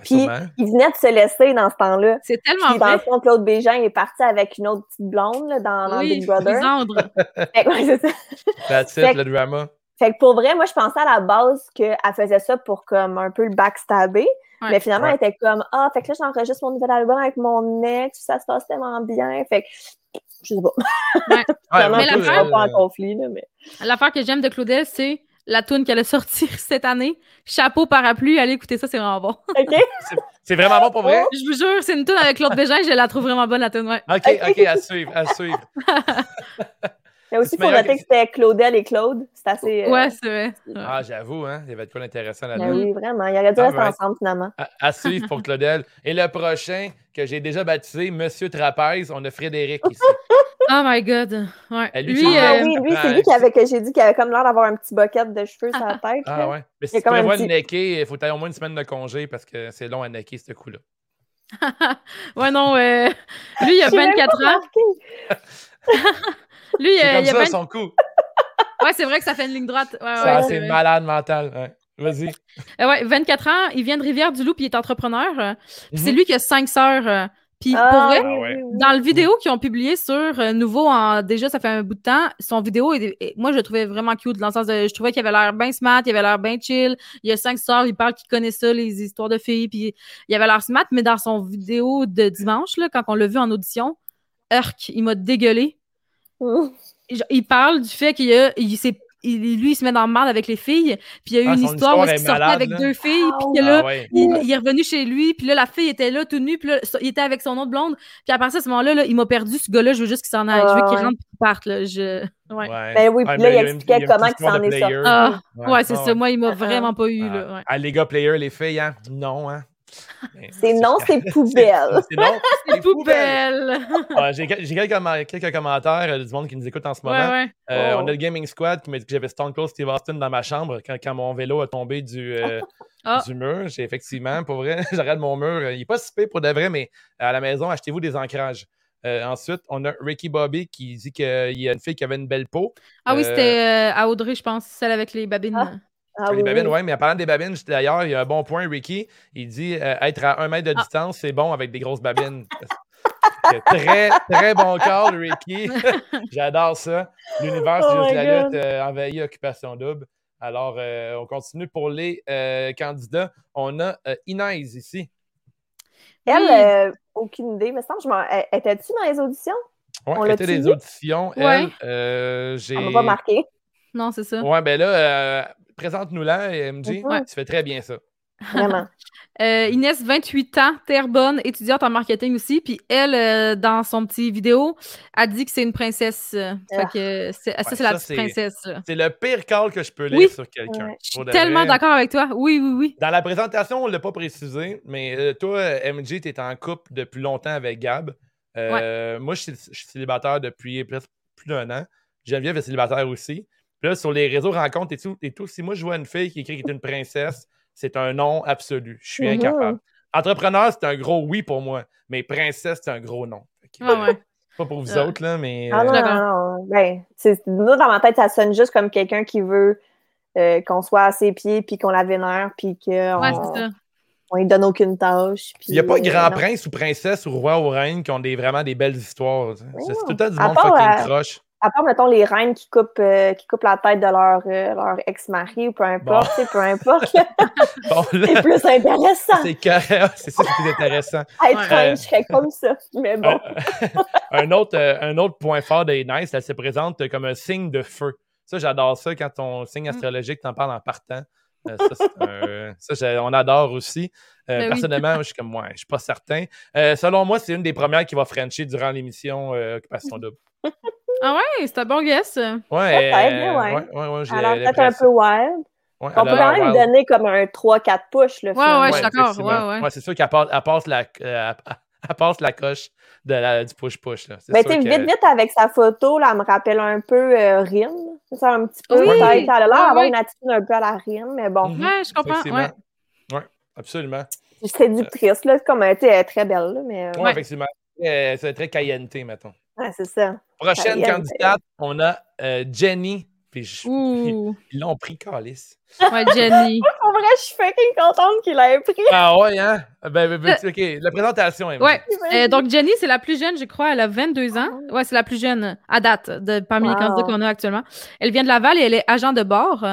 Puis, il venait de se laisser dans ce temps-là. c'est tellement Puis, dans le fond, Claude Bégin est parti avec une autre petite blonde là, dans, dans Big Brother. Lisandre. Fait que, ouais, c'est ça. That's it, le drama. Fait que pour vrai, moi, je pensais à la base qu'elle faisait ça pour comme un peu le backstabber. Ouais. Mais finalement, Ouais. elle était comme Ah, fait que là, j'enregistre mon nouvel album avec mon ex, ça se passe tellement bien. Fait que je sais pas. Ouais, mais l'affaire- pas en euh, conflit, là, mais. L'affaire que j'aime de Claudel, c'est la toune qu'elle a sortie cette année. Chapeau parapluie, allez écouter ça, c'est vraiment bon. OK? C'est vraiment bon pour vrai? Je vous jure, c'est une toune avec Claude Bégin, je la trouve vraiment bonne, la toune, ouais. Ok, ok, à suivre, à suivre. Mais aussi, il faut noter que- c'était Claudel et Claude. C'est assez. euh, Ouais, c'est vrai. Ah, j'avoue, hein, il y avait de quoi d'intéressant ben là-dedans. oui, vraiment. Il aurait dû Ah, rester ouais. ensemble, finalement. À, à suivre pour Claudel. Et le prochain, que j'ai déjà baptisé, Monsieur Trapèze, on a Frédéric ici. Oh my god. Ouais. Lui, Lui, c'est- Ah euh, oui, lui, c'est lui qui avait, que j'ai dit qu'il avait comme l'air d'avoir un petit bucket de cheveux sur la tête. Ah là. ouais. Mais si tu prévois de petit- necker, il faut que tu au moins une semaine de congé parce que c'est long à necker, ce coup-là. ouais, non, euh, lui, il a J'ai même 24 pas ans. Lui, C'est euh, comme il a ça, 20... son coup. Ouais, c'est vrai que ça fait une ligne droite. Ouais, ouais, Ça, ouais, c'est malade mental. Ouais. Vas-y. Euh, ouais, 24 ans, il vient de Rivière-du-Loup, puis il est entrepreneur. euh, c'est Mhm. lui qui a cinq sœurs. euh, Puis Ah, pour vrai, ouais. dans le vidéo qu'ils ont publié sur euh, Nouveau, en, déjà, ça fait un bout de temps, son vidéo, est- moi, je le trouvais vraiment cute, dans le sens de, je trouvais qu'il avait l'air bien smart, il avait l'air bien chill. Il y a cinq sœurs, il parle qu'il connaît ça, les histoires de filles, puis il avait l'air smart, mais dans son vidéo de dimanche, là, quand on l'a vu en audition, Urk, il m'a dégueulé. Genre, Il parle du fait qu'il y a, il s'est- il- lui, il se met dans le mal avec les filles, puis il y a eu Ah, une histoire où histoire il est sortait malade, avec là. deux filles, Ah, puis là, Ah ouais. il, il est revenu chez lui, puis là, la fille était là, tout nue, puis là, il était avec son autre blonde. Puis à partir de ce moment-là, là, il m'a perdu, ce gars-là, je veux juste qu'il s'en aille. je veux Ah, qu'il ouais. rentre et qu'il parte. Là. Je... Ouais. Ouais. Ben oui, Ouais, puis là, il une- expliquait comment il s'en est sorti. player. Ah, Ouais, ouais, c'est ah ça. Moi, il m'a Ah. vraiment pas eu. Ah, Là. ouais. ah, les gars players, les filles, hein? Non, hein? C'est non, c'est poubelle. C'est non, c'est poubelle. Poubelle! Ah, J'ai quelques, commen- quelques commentaires euh, du monde qui nous écoute en ce moment. ouais, ouais. Euh, Oh. On a le Gaming Squad qui m'a dit que j'avais Stone Cold Steve Austin dans ma chambre quand, quand mon vélo a tombé du, euh, Ah. du mur. J'ai effectivement, pour vrai, j'arrête mon mur. Il n'est pas si pire pour de vrai, mais à la maison, achetez-vous des ancrages. Euh, ensuite, on a Ricky Bobby qui dit qu'il y a une fille qui avait une belle peau. Ah oui, c'était euh, à Audrey, je pense, celle avec les babines. Ah. Ah les oui, babines, oui. ouais, mais en parlant des babines, j'étais d'ailleurs, il y a un bon point, Ricky. Il dit euh, être à un mètre de Ah. distance, c'est bon avec des grosses babines. Très, très bon call, Ricky. J'adore ça. L'univers, c'est Oh juste la lutte, euh, envahi Occupation Double. Alors, euh, on continue pour les euh, candidats. On a euh, Inès ici. Elle, Oui. euh, aucune idée. Mais semble, je m'en... elle- Étais-tu dans les auditions? On elle était des auditions. Ouais. Elle, euh, j'ai. Elle m'a pas marqué. Non, c'est ça. Ouais, ben là, euh, présente-nous-la, MJ. Mhm. Tu fais très bien ça. Vraiment. Euh, Inès, 28 ans, Terrebonne, étudiante en marketing aussi. Puis elle, euh, dans son petit vidéo, a dit que c'est une princesse. euh, Fait Ah. que c'est- ça, c'est la petite princesse. C'est le pire call que je peux lire Oui. sur quelqu'un. Ouais. Je suis tellement d'accord avec toi. Oui, oui, oui. Dans la présentation, on ne l'a pas précisé, mais euh, toi, MJ, tu es en couple depuis longtemps avec Gab. Euh, Moi, je suis, je suis célibataire depuis presque plus d'un an. Geneviève est célibataire aussi. Puis là, sur les réseaux rencontres et tout, et tout, si moi je vois une fille qui écrit qu'elle est une princesse, c'est un non absolu. Je suis Mhm. incapable. Entrepreneur, c'est un gros oui pour moi, mais princesse, c'est un gros non. Ouais, ouais. Pas pour vous Euh, autres, là, mais. Ah euh, non, D'accord. non, non. Ben, c'est- nous, dans ma tête, ça sonne juste comme quelqu'un qui veut euh, qu'on soit à ses pieds, puis qu'on la vénère, puis qu'on Ouais, on lui donne aucune tâche. puis, Il n'y a pas euh, grand non. prince ou princesse ou roi ou reine qui ont des, vraiment des belles histoires. C'est tout le temps du À monde fucking euh, croche. À part, mettons, les reines qui coupent, euh, qui coupent la tête de leur, euh, leur ex-mari ou peu importe, Bon. peu importe. Bon, c'est plus intéressant. c'est carré- c'est ça qui est plus intéressant. Être Ouais. reine, je serais comme ça. Mais bon. un, autre, euh, un autre point fort des Nice, elle se présente comme un signe de feu. Ça, j'adore ça quand ton signe Mm. astrologique t'en parle en partant. Euh, ça, c'est un- ça, j'ai- on adore aussi. Euh, Ben oui. personnellement, moi, je suis comme, ouais, je suis pas certain. Euh, selon moi, c'est une des premières qui va frencher durant l'émission euh, Occupation Double. Ah ouais, c'est un bon guess. Ouais, euh, ouais. ouais, ouais, ouais, j'ai Elle a peut-être un peu wild. Ouais, On peut quand même wild. donner comme un 3-4 push. Là, Ouais, ouais, je suis d'accord, ouais, ouais. c'est sûr qu'elle passe, elle passe la, euh, elle- elle passe la coche de la- du push-push. là. Mais tu vite, vite, avec sa photo, là, elle me rappelle un peu euh, Rin. C'est ça, un petit peu. Oui. Elle a l'air ouais, d'avoir ouais. une attitude un peu à la Rin, mais bon. Mhm, Ouais, je comprends. Ouais, absolument. C'est séductrice, là. C'est comme, tu sais, elle est très belle, là, mais... euh, Ouais, Ouais. effectivement. Euh, c'est très cayenne, mettons. ouais, c'est ça. Prochaine candidate, on a euh, Jenny. Puis je-. Ils l'ont pris, Calis. Ouais, Jenny. En vrai, je suis fucking contente qu'il l'ait pris. Ah ouais, hein? Ben, ben, ben, OK, la présentation, Emily. Ouais. Euh, donc, Jenny, c'est la plus jeune, je crois. Elle a 22 ans. Ouais, c'est la plus jeune à date de, parmi les candidats qu'on a actuellement. Elle vient de Laval et elle est agent de bord.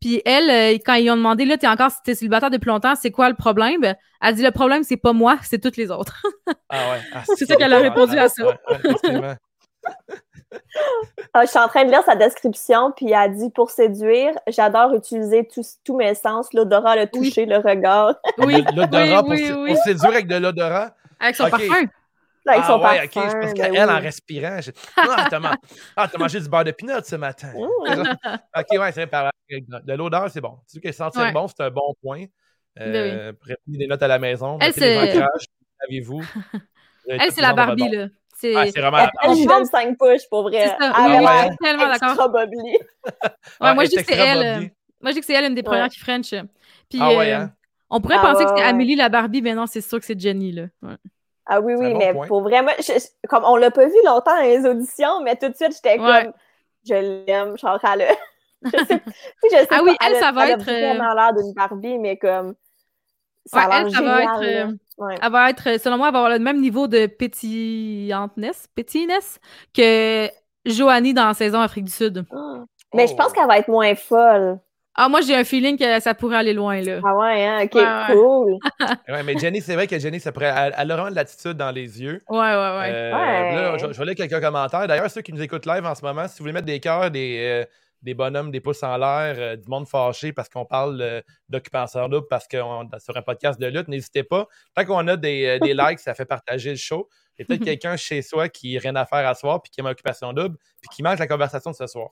Puis elle, euh, quand ils ont demandé, là, t'es encore t'es célibataire depuis longtemps, c'est quoi le problème? Elle a dit, le problème, c'est pas moi, c'est toutes les autres. Ah ouais. Ah, C'est ça qu'elle a répondu à ça. Ah, je suis en train de lire sa description, puis elle dit « Pour séduire, j'adore utiliser tous tous mes sens, l'odorat, le Oui. toucher, le regard. Oui. L'odorat pour, oui, oui. pour séduire avec de l'odorat? Avec son parfum. » Avec ah son ouais, parfum. ok. Parce ben qu'elle, oui. en respirant, j'ai- ah, t'as man- ah, mangé du beurre de pinot ce matin. Ok, ouais, c'est vrai, par- de l'odeur, c'est bon. Tu sais que sentir Ouais. bon, c'est un bon point. Ben Euh, Prenez des notes à la maison. Elle, c'est- savez-vous. Elle, c'est la Barbie, là. C'est Ah, c'est vraiment Elle, elle, donne 5 push, pour vrai. c'est ça. Elle Oui, tellement d'accord. Ouais, Ah, moi, elle je dis que c'est elle. Moi, je dis que c'est elle une des premières Ouais. qui French. Puis, Ah ouais, euh, hein? on pourrait Ah penser que c'est ouais. Amélie la Barbie, mais non, c'est sûr que c'est Jenny, là. Ouais. Ah oui, oui, bon mais point. pour vraiment, je- je- comme on l'a pas vu longtemps dans les auditions, mais tout de suite, j'étais Ouais. comme, je l'aime, genre, elle a- je sais, je sais Ah pas, oui, elle, a- ça va elle être, a euh, vraiment l'air d'une Barbie, mais comme, Ça Ouais, elle, ça va être, euh, Ouais. Elle va être, selon moi, elle va avoir le même niveau de pétillantness, pétilliness que Joanie dans la saison Afrique du Sud. Ah. Mais je Oh. pense qu'elle va être moins folle. Ah, moi, j'ai un feeling que ça pourrait aller loin, là. Ah ouais, hein? Ok, Ouais, ouais. cool. Ouais, mais Jenny, c'est vrai que Jenny, ça pourrait, elle, elle a vraiment de l'attitude dans les yeux. Ouais, ouais, ouais. Euh, Ouais. là, je, je vais lire quelques commentaires. D'ailleurs, ceux qui nous écoutent live en ce moment, si vous voulez mettre des cœurs, des, euh, des bonhommes, des pouces en l'air, euh, du monde fâché parce qu'on parle euh, d'occupation double, parce qu'on sur un podcast de lutte, n'hésitez pas. Tant qu'on a des, euh, des likes, ça fait partager le show. Il y a peut-être quelqu'un chez soi qui n'a rien à faire à soir, puis qui aime occupation double, puis qui manque la conversation de ce soir.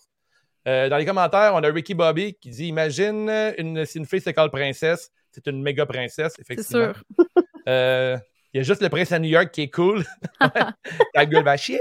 Euh, dans les commentaires, on a Ricky Bobby qui dit Imagine une, si une fille s'école princesse, c'est une méga princesse, C'est effectivement. sûr. Euh, Il y a juste le prince à New York qui est cool. Ta gueule va chier.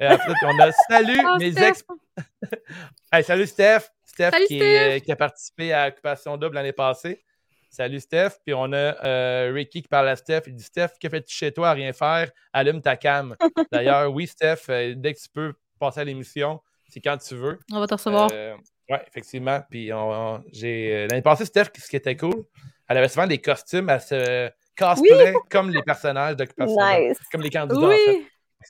Euh, après, on a Salut, Ah, mes Steph. ex. Hey, salut Steph. Steph, Salut, qui, Steph. est- euh, qui a participé à Occupation Double l'année passée. Salut Steph. Puis on a euh, Ricky qui parle à Steph. Il dit Steph, que fais-tu chez toi à rien faire? Allume ta cam. D'ailleurs, oui, Steph, dès que tu peux passer à l'émission, c'est quand tu veux. On va te recevoir. Euh, oui, effectivement. Puis on- on- j'ai l'année passée, Steph, ce qui était cool, elle avait souvent des costumes, elle se cosplay comme les personnages d'Occupation Double, Nice. comme les candidats. en fait.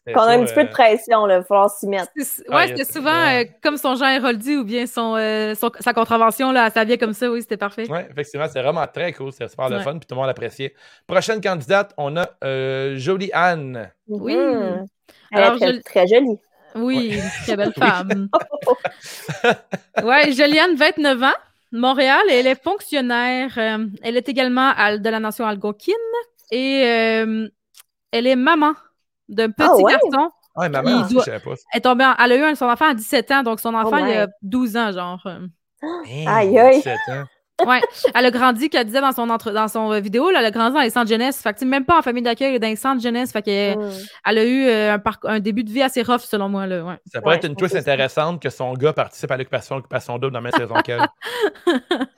Oui! Qu'on a ça, un petit peu euh, de pression, là. Il va falloir s'y mettre. C'est- Ah, a- c'était souvent euh, comme son Jean Héroldi ou bien son, euh, son- sa contravention, là, elle s'habillait comme ça, oui, c'était parfait. Oui, effectivement, c'est vraiment très cool. C'est super le Ouais. fun, puis tout le monde l'appréciait. Prochaine candidate, on a euh, Jolie Anne. Oui. Mhm. Elle Alors, est très, je- très jolie. Oui, très belle femme. ouais, Joliane, 29 ans, Montréal, et elle est fonctionnaire. euh, elle est également à- de la nation algonquine et euh, elle est maman d'un petit Ah ouais? garçon. Ouais, aussi, doit- je savais pas. Elle, est tombée en- elle a eu un- son enfant à 17 ans, donc son enfant, il a my. 12 ans, genre. Hey, Aïe, aïe. 17 ans. Ouais, elle a grandi, qu'elle disait dans son, entre, dans son euh, vidéo, là, elle a grandi dans les centres jeunesse. Fait que, même pas en famille d'accueil, dans les centres jeunesse. Fait que, Mhm. elle a eu euh, un, début de vie assez rough, selon moi. Là, ouais. Ça pourrait Ouais, être une twist intéressante que son gars participe à l'occupation Occupation Double dans la même saison qu'elle.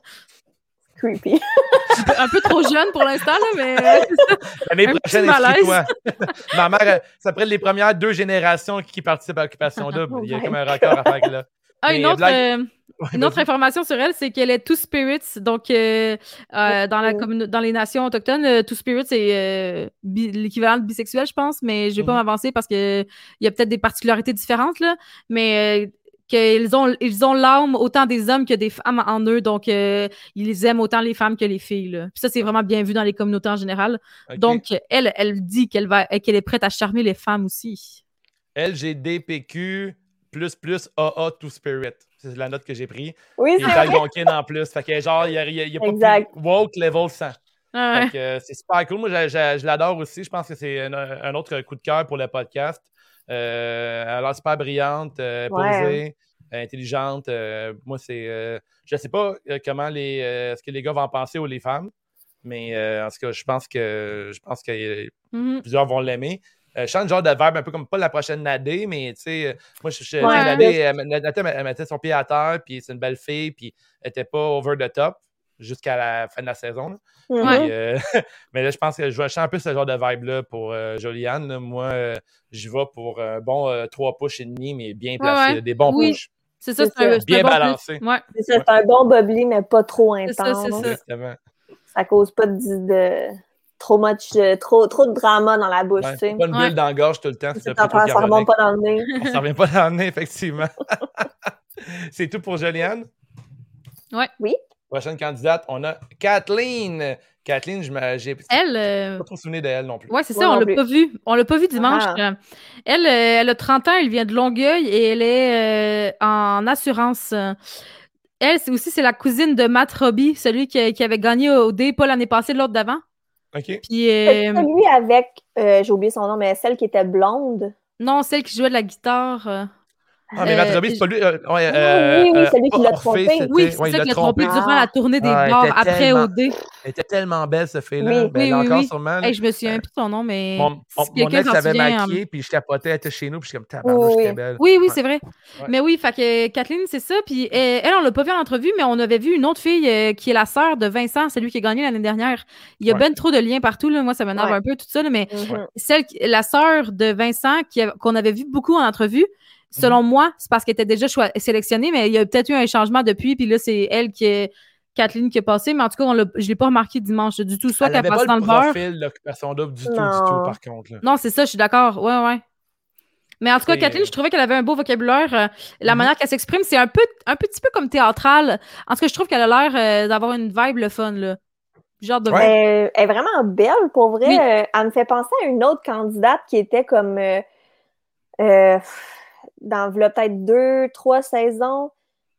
Creepy. un peu trop jeune pour l'instant, là, mais euh, L'année prochaine, inscris-toi. Ma mère, ça être les premières deux générations qui participent à Occupation Double. Il y a Oh comme un record à faire là. Ah, une autre, blague- euh, une autre information sur elle, c'est qu'elle est Two Spirits. Donc, euh, euh, dans, la dans les nations autochtones, euh, Two Spirits, c'est euh, l'équivalent de bisexuel, je pense, mais je vais pas Mhm. m'avancer parce qu'il y a peut-être des particularités différentes, là. Mais euh, qu'ils ont ils ont l'âme autant des hommes que des femmes en eux, donc euh, ils aiment autant les femmes que les filles. Là. Puis ça, c'est vraiment bien vu dans les communautés en général. Donc, elle, elle dit qu'elle va qu'elle est prête à charmer les femmes aussi. LGDPQ plus plus AA Two Spirit. C'est la note que j'ai prise. Oui, Il c'est en plus. Fait que genre, il n'y a, y a- il y a pas plus woke level 100. Ah ouais. Fait que, euh, c'est super cool. Moi, je, je- je l'adore aussi. Je pense que c'est un, un autre coup de cœur pour le podcast. Euh, elle a l'air super brillante, euh, Ouais. posée, euh, intelligente. Moi, c'est. je sais pas comment les. ce que les gars vont en penser ou les femmes. Mais euh, en tout cas, je pense que je pense que euh, Mhm. plusieurs vont l'aimer. Euh, je chante genre de verbe un peu comme pas la prochaine Nadé, mais tu sais, moi, je, je, Ouais. Nadé, elle, Nadé, elle- elle mettait son pied à terre, puis c'est une belle fille, puis elle était pas over the top jusqu'à la fin de la saison. là. Euh, mais là, je pense que je vais chanter un peu ce genre de vibe-là pour euh, Joliane. là. Moi, euh, j'y vais pour un bon euh, 3 push et demi, mais bien placé. ouais. Des bons Oui. push. C'est ça, C'est un, ça. c'est Bien un bon balancé. Ouais. C'est ça, un bon bobli, mais pas trop intense. ça, ça. Exactement. Ça cause pas de, de- trop much, euh, trop, trop de drama dans la bouche, Ouais, tu sais. Pas une Ouais. bulle dans la gorge tout le temps. Ça, ça, ça remonte pas dans le nez. S'en revient pas dans le nez, effectivement. c'est tout pour Joliane? Ouais. Oui. Prochaine candidate, on a Kathleen. Kathleen, je me- j'ai Elle, euh, pas trop souvenir d'elle non plus. Ouais, c'est ça, on l'a pas vu. On l'a pas vu dimanche. Ah. Euh, Elle, euh, elle a 30 ans, elle vient de Longueuil et elle est euh, en assurance. Elle, c'est aussi c'est la cousine de Matt Robbie, celui qui, qui avait gagné au D, pas l'année passée, l'autre d'avant. OK. Puis C'est euh, Celui avec, euh, j'ai oublié son nom, mais celle qui était blonde. non, celle qui jouait de la guitare. Euh, Ah, mais Euh, Matt Robbie, c'est pas lui. euh, ouais, oui, euh, oui, euh, celui qui l'a trompé. c'était- Oui, c'est ouais, ça l'a qui l'a trompé trompé. durant la tournée des Ah, bars après tellement- au D. Elle était tellement belle, cette fille-là. Oui, Ben, oui, elle est oui, encore oui. sûrement. là. Hey, je me souviens plus de son nom, mais. Mon, si mon- mon quelqu'un ex maquillée, euh, puis je capotais, elle était chez nous, puis je suis comme, tabarnouche, Oui, c'était oui. belle. Oui, oui, c'est vrai. Ouais. Mais oui, fait que Kathleen, c'est ça. Puis euh, elle, on l'a pas vu en entrevue, mais on avait vu une autre fille euh, qui est la sœur de Vincent, celui qui a gagné l'année dernière. Il y a ben trop de liens partout. Là. Moi, ça m'énerve un peu tout ça, là, mais Mhm. celle, qui- la sœur de Vincent qu'on avait vu beaucoup en entrevue, selon Mhm. moi, c'est parce qu'elle était déjà sélectionnée, mais il y a peut-être eu un changement depuis. Puis là, c'est elle qui est, Kathleen qui est passée, mais en tout cas, on l'a- je l'ai pas remarqué dimanche du tout. Soit Elle qu'elle avait pas passe dans le le beurre. d'occupation double du tout, du Non. tout, par contre. là. Non, c'est ça, je suis d'accord. Ouais, ouais. Mais en tout cas, Kathleen, euh, je trouvais qu'elle avait un beau vocabulaire. euh, la Mhm. manière qu'elle s'exprime, c'est un peu, un petit peu comme théâtral. En tout cas, je trouve qu'elle a l'air euh, d'avoir une vibe le fun, là. Genre de Ouais. Elle, elle est vraiment belle, pour vrai. Oui. Euh, elle me fait penser à une autre candidate qui était comme euh, euh, dans peut-être deux, trois saisons,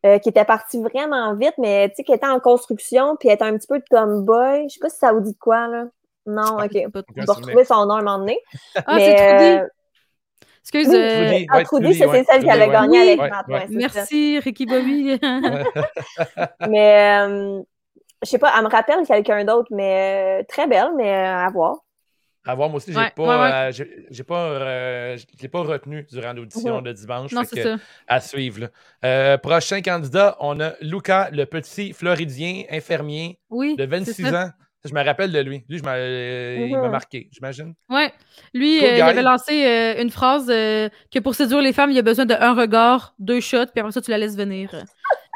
euh, qui était partie vraiment vite, mais tu sais, qui était en construction, puis elle était un petit peu de tomboy. Je sais pas si ça vous dit de quoi, là. Non, ok. Vais souvenir. retrouver son nom un moment donné. Ah, mais, c'est Trudy. euh, Excuse. oui, euh, Trudy. ah, Ouais, Trudy, Trudy, c'est ouais, celle qui avait ouais. gagné Oui. avec Ouais, Matt. ça. Merci, Ricky Bobby. Mais euh, je sais pas, elle me rappelle quelqu'un d'autre, mais euh, très belle, mais euh, à voir. À voir, moi aussi, j'ai Ouais, pas, ouais, ouais. euh, pas, euh, je l'ai pas retenu durant l'audition de dimanche. non, que ça. À suivre. Euh, prochain candidat, on a Luca, le petit Floridien infirmier Oui. de c'est 26 ça. ans. Je me rappelle de lui. Lui, je m'a- euh, il m'a marqué, j'imagine. Ouais. Lui, Cool euh, il avait lancé euh, une phrase euh, que pour séduire les femmes, il y a besoin d'un regard, deux shots, puis après ça, tu la laisses venir.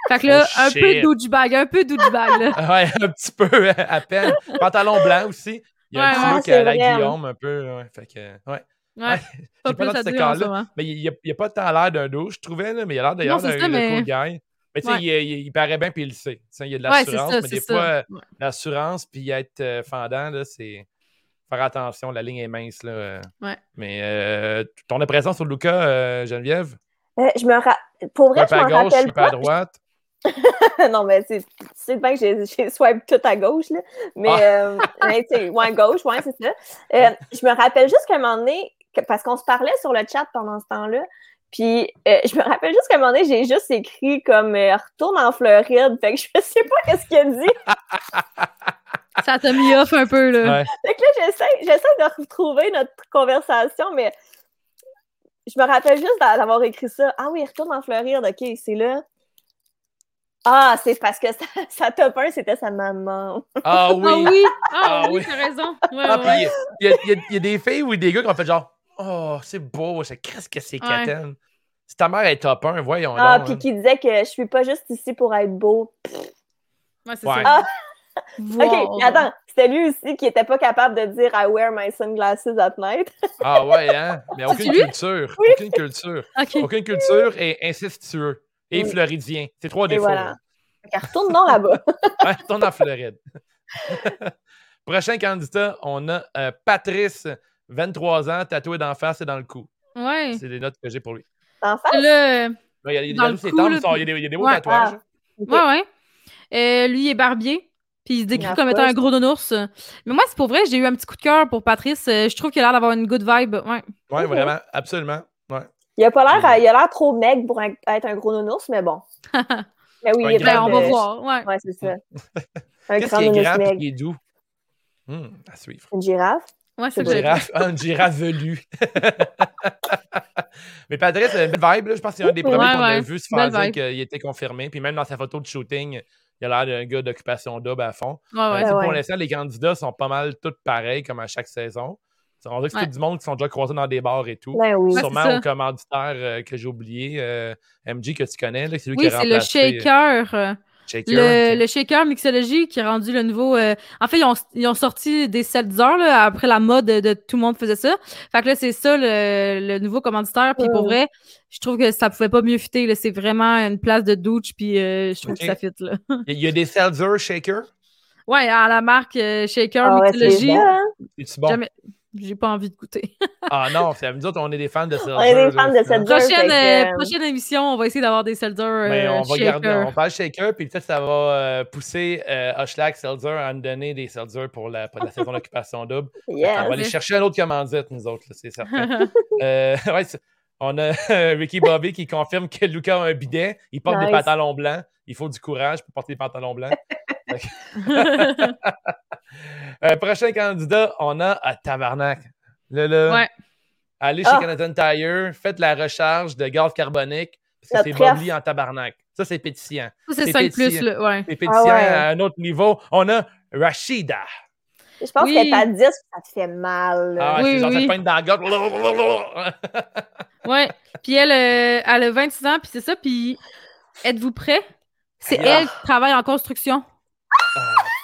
Fait que là, Oh, un peu shit. douchebag, un peu douchebag, Ouais, un petit peu à peine. Pantalon blanc aussi. Il y a Ouais, un petit ouais. look à la vrai. Guillaume, un peu. Ouais, fait que, ouais. Ouais. Pas plus à ce dire en ce cas-là. moment. Mais il n'y a, pas tant l'air d'un douche, je trouvais, là, mais il a l'air d'ailleurs d'un cool guy. Mais tu sais, Ouais. il, il- il paraît bien puis il le sait. Tu sais, il y a de l'assurance, mais des ça. fois, Ouais. l'assurance puis être euh, fendant, là, c'est faire attention, la ligne est mince. Là, euh. Ouais. Mais euh, ton impression sur Luca, euh, Geneviève? Euh, je me ra... Pour vrai, Un je à m'en gauche, rappelle un peu à pas. droite. non, mais c'est tu sais bien que j'ai j'ai swipe tout à gauche, là. Mais, Ah. euh, mais, tu sais, ouais, gauche, ouais, c'est ça. Euh, je me rappelle juste qu'à un moment donné, que- parce qu'on se parlait sur le chat pendant ce temps-là, puis euh, je me rappelle juste qu'à un moment donné, j'ai juste écrit comme euh, retourne en Floride. Fait que je sais pas qu'est-ce qu'il a dit. Ça t'a mis off un peu, là. Ouais. Fait que là, j'essaie, j'essaie de retrouver notre conversation, mais je me rappelle juste d'a- d'avoir écrit ça. Ah oui, retourne en Floride, ok, c'est là. Ah, c'est parce que sa, sa top 1, c'était sa maman. Ah oui! Ah oui! Ah, Ah oui, oui. t'as raison. Ouais, Ah, ouais. il y, a- y y des filles ou des gars qui ont fait genre Oh, c'est beau, c'est qu'est-ce que c'est Ouais. Katen? Si ta mère est top 1, voyons Ah, donc. puis hein. qui disait que je suis pas juste ici pour être beau. Ouais, c'est Ouais. ça. Ah. Wow. Ok, mais attends, c'était lui aussi qui était pas capable de dire I wear my sunglasses at night. Ah ouais, hein? Mais aucune culture. Oui. Aucune culture. Aucune culture et incestueux. Et Oui. floridien. C'est trois Et défauts. voilà. retourne donc là-bas. Ouais, tourne en Floride. Prochain candidat, on a euh, Patrice, 23 ans, tatoué d'en face et dans le cou. Ouais. C'est des notes que j'ai pour lui. En euh, Ouais, Il y a, il y a le il y a des, il y a des beaux Ouais. tatouages. ok. ouais, ouais. Euh, lui, il est barbier. Puis il se décrit comme étant un gros nounours. Mais moi, c'est pour vrai, j'ai eu un petit coup de cœur pour Patrice. Euh, Je trouve qu'il a l'air d'avoir une good vibe. Ouais. Ouais, vraiment, absolument. Il a pas l'air, il a l'air trop maigre pour un- être un gros nounours, mais bon. Mais oui, Un il est grand Ben, pas on de- va voir. Ouais. Ouais, c'est ça. Un Qu'est-ce grand qui est nounours grand maigre. est doux? Hum, à suivre. Une girafe. Ouais, c'est Une girafe, ah, une girafe velue. Mais Patrice, c'est une belle vibe. Là. Je pense que c'est un des premiers Ouais, qu'on a ouais. vu se faire dire qu'il était confirmé. Puis même dans sa photo de shooting, il a l'air d'un gars d'occupation double à fond. Ouais, Euh, ouais. ouais. Pour l'instant, les candidats sont pas mal tous pareils, comme à chaque saison. On dirait que c'est Ouais. tout du monde qui sont déjà croisés dans des bars et tout. Ben oui. Ouais, Sûrement c'est ça. au commanditaire euh, que j'ai oublié, euh, MG, que tu connais. là, C'est lui Oui, qui a c'est le euh, shaker. euh, Shaker, Le, le shaker mixologie qui est rendu le nouveau. euh, En fait, ils ont, ils ont sorti des seltzers là, après la mode de, de tout le monde faisait ça. Fait que là, c'est ça le, le nouveau commanditaire. Puis pour Mm. vrai, je trouve que ça pouvait pas mieux fitter. là. C'est vraiment une place de douche. Puis euh, je trouve que ça fit. Là. Il y a des Seltzer Shaker? ouais, à la marque euh, shaker Ah ouais, c'est mixologie. bon? Jamais- J'ai pas envie de goûter. Ah non, c'est nous autres, on est des fans de Seltzer. On est des fans de. Seltzer. prochaine, euh, prochaine émission, on va essayer d'avoir des seltzers euh, Mais on va shaker. garder, on parle shaker, puis peut-être ça va euh, pousser euh, Hochelag Seltzer à nous donner des Seltzer pour la, pour la saison d'occupation double. Yes. va aller chercher un autre commandite, nous autres, c'est certain. Euh, ouais, on a Ricky Bobby qui confirme que Lucas a un bidet. Il porte des pantalons blancs. Il faut du courage pour porter des pantalons blancs. Euh, prochain candidat, on a à Tabarnak. Là, là, Ouais. Allez chez Ah. Canadian Tire, faites la recharge de gaz carbonique, parce que c'est. Bobby en tabarnak. Ça, c'est pétillant. Ça, c'est C'est 5 plus, là. Ouais. C'est pétillant Ah ouais. à un autre niveau. On a Rashida. Je pense Oui. que ta 10, ça te fait mal. Ah, ouais, Oui, c'est genre, ça oui. te peine dans la gorge. Ouais. Puis elle, euh, elle a 26 ans, puis c'est ça. Puis êtes-vous prêts? C'est ah. elle qui travaille en construction.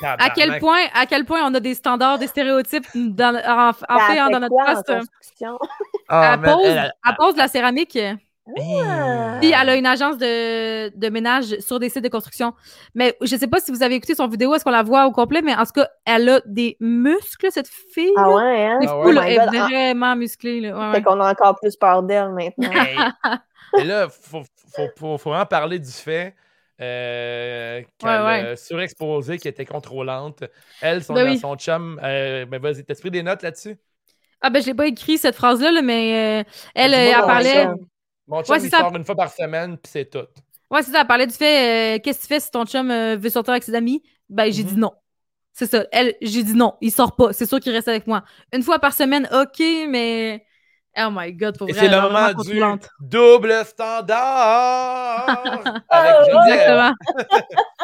À quel, point, à quel point on a des standards, des stéréotypes dans, en, en fait, hein, dans notre quoi poste? Ah, elle, pose, elle, elle pose de la céramique. Ah. Puis elle a une agence de, de ménage sur des sites de construction. Mais je sais pas si vous avez écouté son vidéo, est-ce qu'on la voit au complet, mais en tout cas, elle a des muscles, cette fille. Ah ouais, hein? Ah fou, ouais. là, Oh God. est Ah, vraiment musclée. Là. Ouais, Fait ouais. qu'on a encore plus peur d'elle maintenant. Hey. Et là, faut, faut, faut, faut vraiment parler du fait euh, qu'elle Ouais, ouais. a surexposé, qu'elle était contrôlante. Elle, son, Ben oui. son chum, euh, ben vas-y, t'as pris des notes là-dessus? Ah ben je l'ai pas écrit cette phrase-là, là, mais euh, elle, Moi, euh, elle mon parlait. chum- Mon chum, Ouais, il ça. sort une fois par semaine, puis c'est tout. Ouais, c'est ça, elle parlait du fait euh, qu'est-ce que tu fais si ton chum euh, veut sortir avec ses amis? Ben j'ai Mhm. dit non. C'est ça. Elle, j'ai dit non, il sort pas. C'est sûr qu'il reste avec moi. Une fois par semaine, ok, mais. Oh my god, pour Et vrai. c'est le moment du double standard! Avec Oh, Geneviève. Exactement.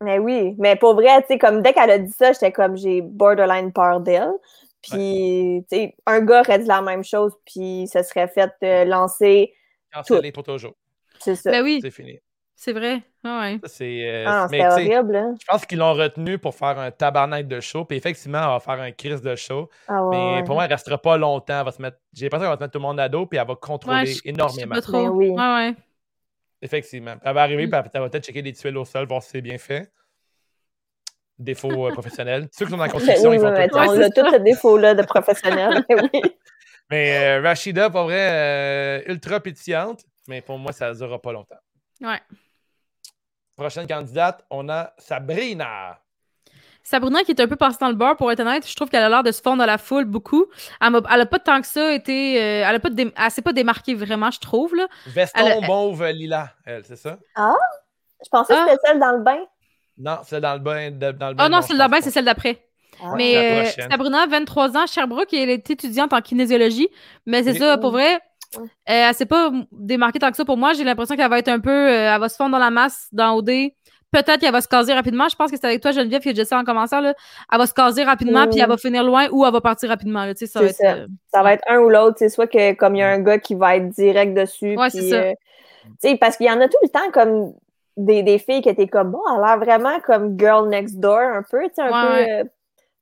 Mais oui, mais pour vrai, tu sais, comme dès qu'elle a dit ça, j'étais comme, j'ai borderline peur d'elle. Puis, tu sais, un gars aurait dit la même chose, puis ça serait fait euh, lancer, pour toujours. c'est ça. Ben oui, C'est fini. C'est vrai. Ah ouais. Ça, C'est, euh, Ah, horrible, hein? je pense qu'ils l'ont retenu pour faire un tabarnak de show. Puis effectivement, elle va faire un crise de show. Ah ouais, Mais ouais. pour moi, elle restera pas longtemps. Elle va se mettre... J'ai l'impression qu'elle va se mettre tout le monde à dos, puis elle va contrôler Ouais, je- Je énormément. pas trop. Ben oui. Ouais, ouais. Effectivement. Elle va arriver, Mm. puis elle va peut-être checker des tuiles au sol, voir si c'est bien fait. Défaut euh, professionnel. Ceux qui sont dans la Ben construction, oui, ils mais tout on a c'est tout ce défaut-là de professionnel. Ben oui. Mais euh, Rachida, pour vrai, euh, ultra pétillante. Mais pour moi, ça ne durera pas longtemps. Ouais. Prochaine candidate, on a Sabrina. Sabrina, qui est un peu passée dans le beurre, pour être honnête, je trouve qu'elle a l'air de se fondre dans la foule beaucoup. Elle, m'a- elle a pas tant que ça été. euh, elle a pas dé- s'est pas démarquée vraiment, je trouve. Là. Veston, Elle- mauve, lila. Elle, c'est ça? Je pensais que Ah. c'était celle dans le bain. Non, c'est dans le bain. de- dans le bain Ah non, celle là-bas, pense c'est pas. celle d'après. Ah. Mais euh. Sabrina, 23 ans, Sherbrooke, et elle est étudiante en kinésiologie. Mais c'est Oui. ça, pour vrai, Ouais. euh, elle s'est pas démarquée tant que ça pour moi. J'ai l'impression qu'elle va être un peu. euh, elle va se fondre dans la masse, dans OD. Peut-être qu'elle va se caser rapidement. Je pense que c'est avec toi, Geneviève, qui a dit ça en commençant. Là. Elle va se caser rapidement, Mm. puis elle va finir loin ou elle va partir rapidement. Là. Ça va être, ça. euh, Ça va être un ou l'autre. C'est soit que comme il y a un gars qui va être direct dessus. Ouais, puis, c'est ça. parce qu'il y en a tout le temps comme des, des filles qui étaient comme bon, elle a l'air vraiment comme girl next door un peu, tu sais, un Ouais, peu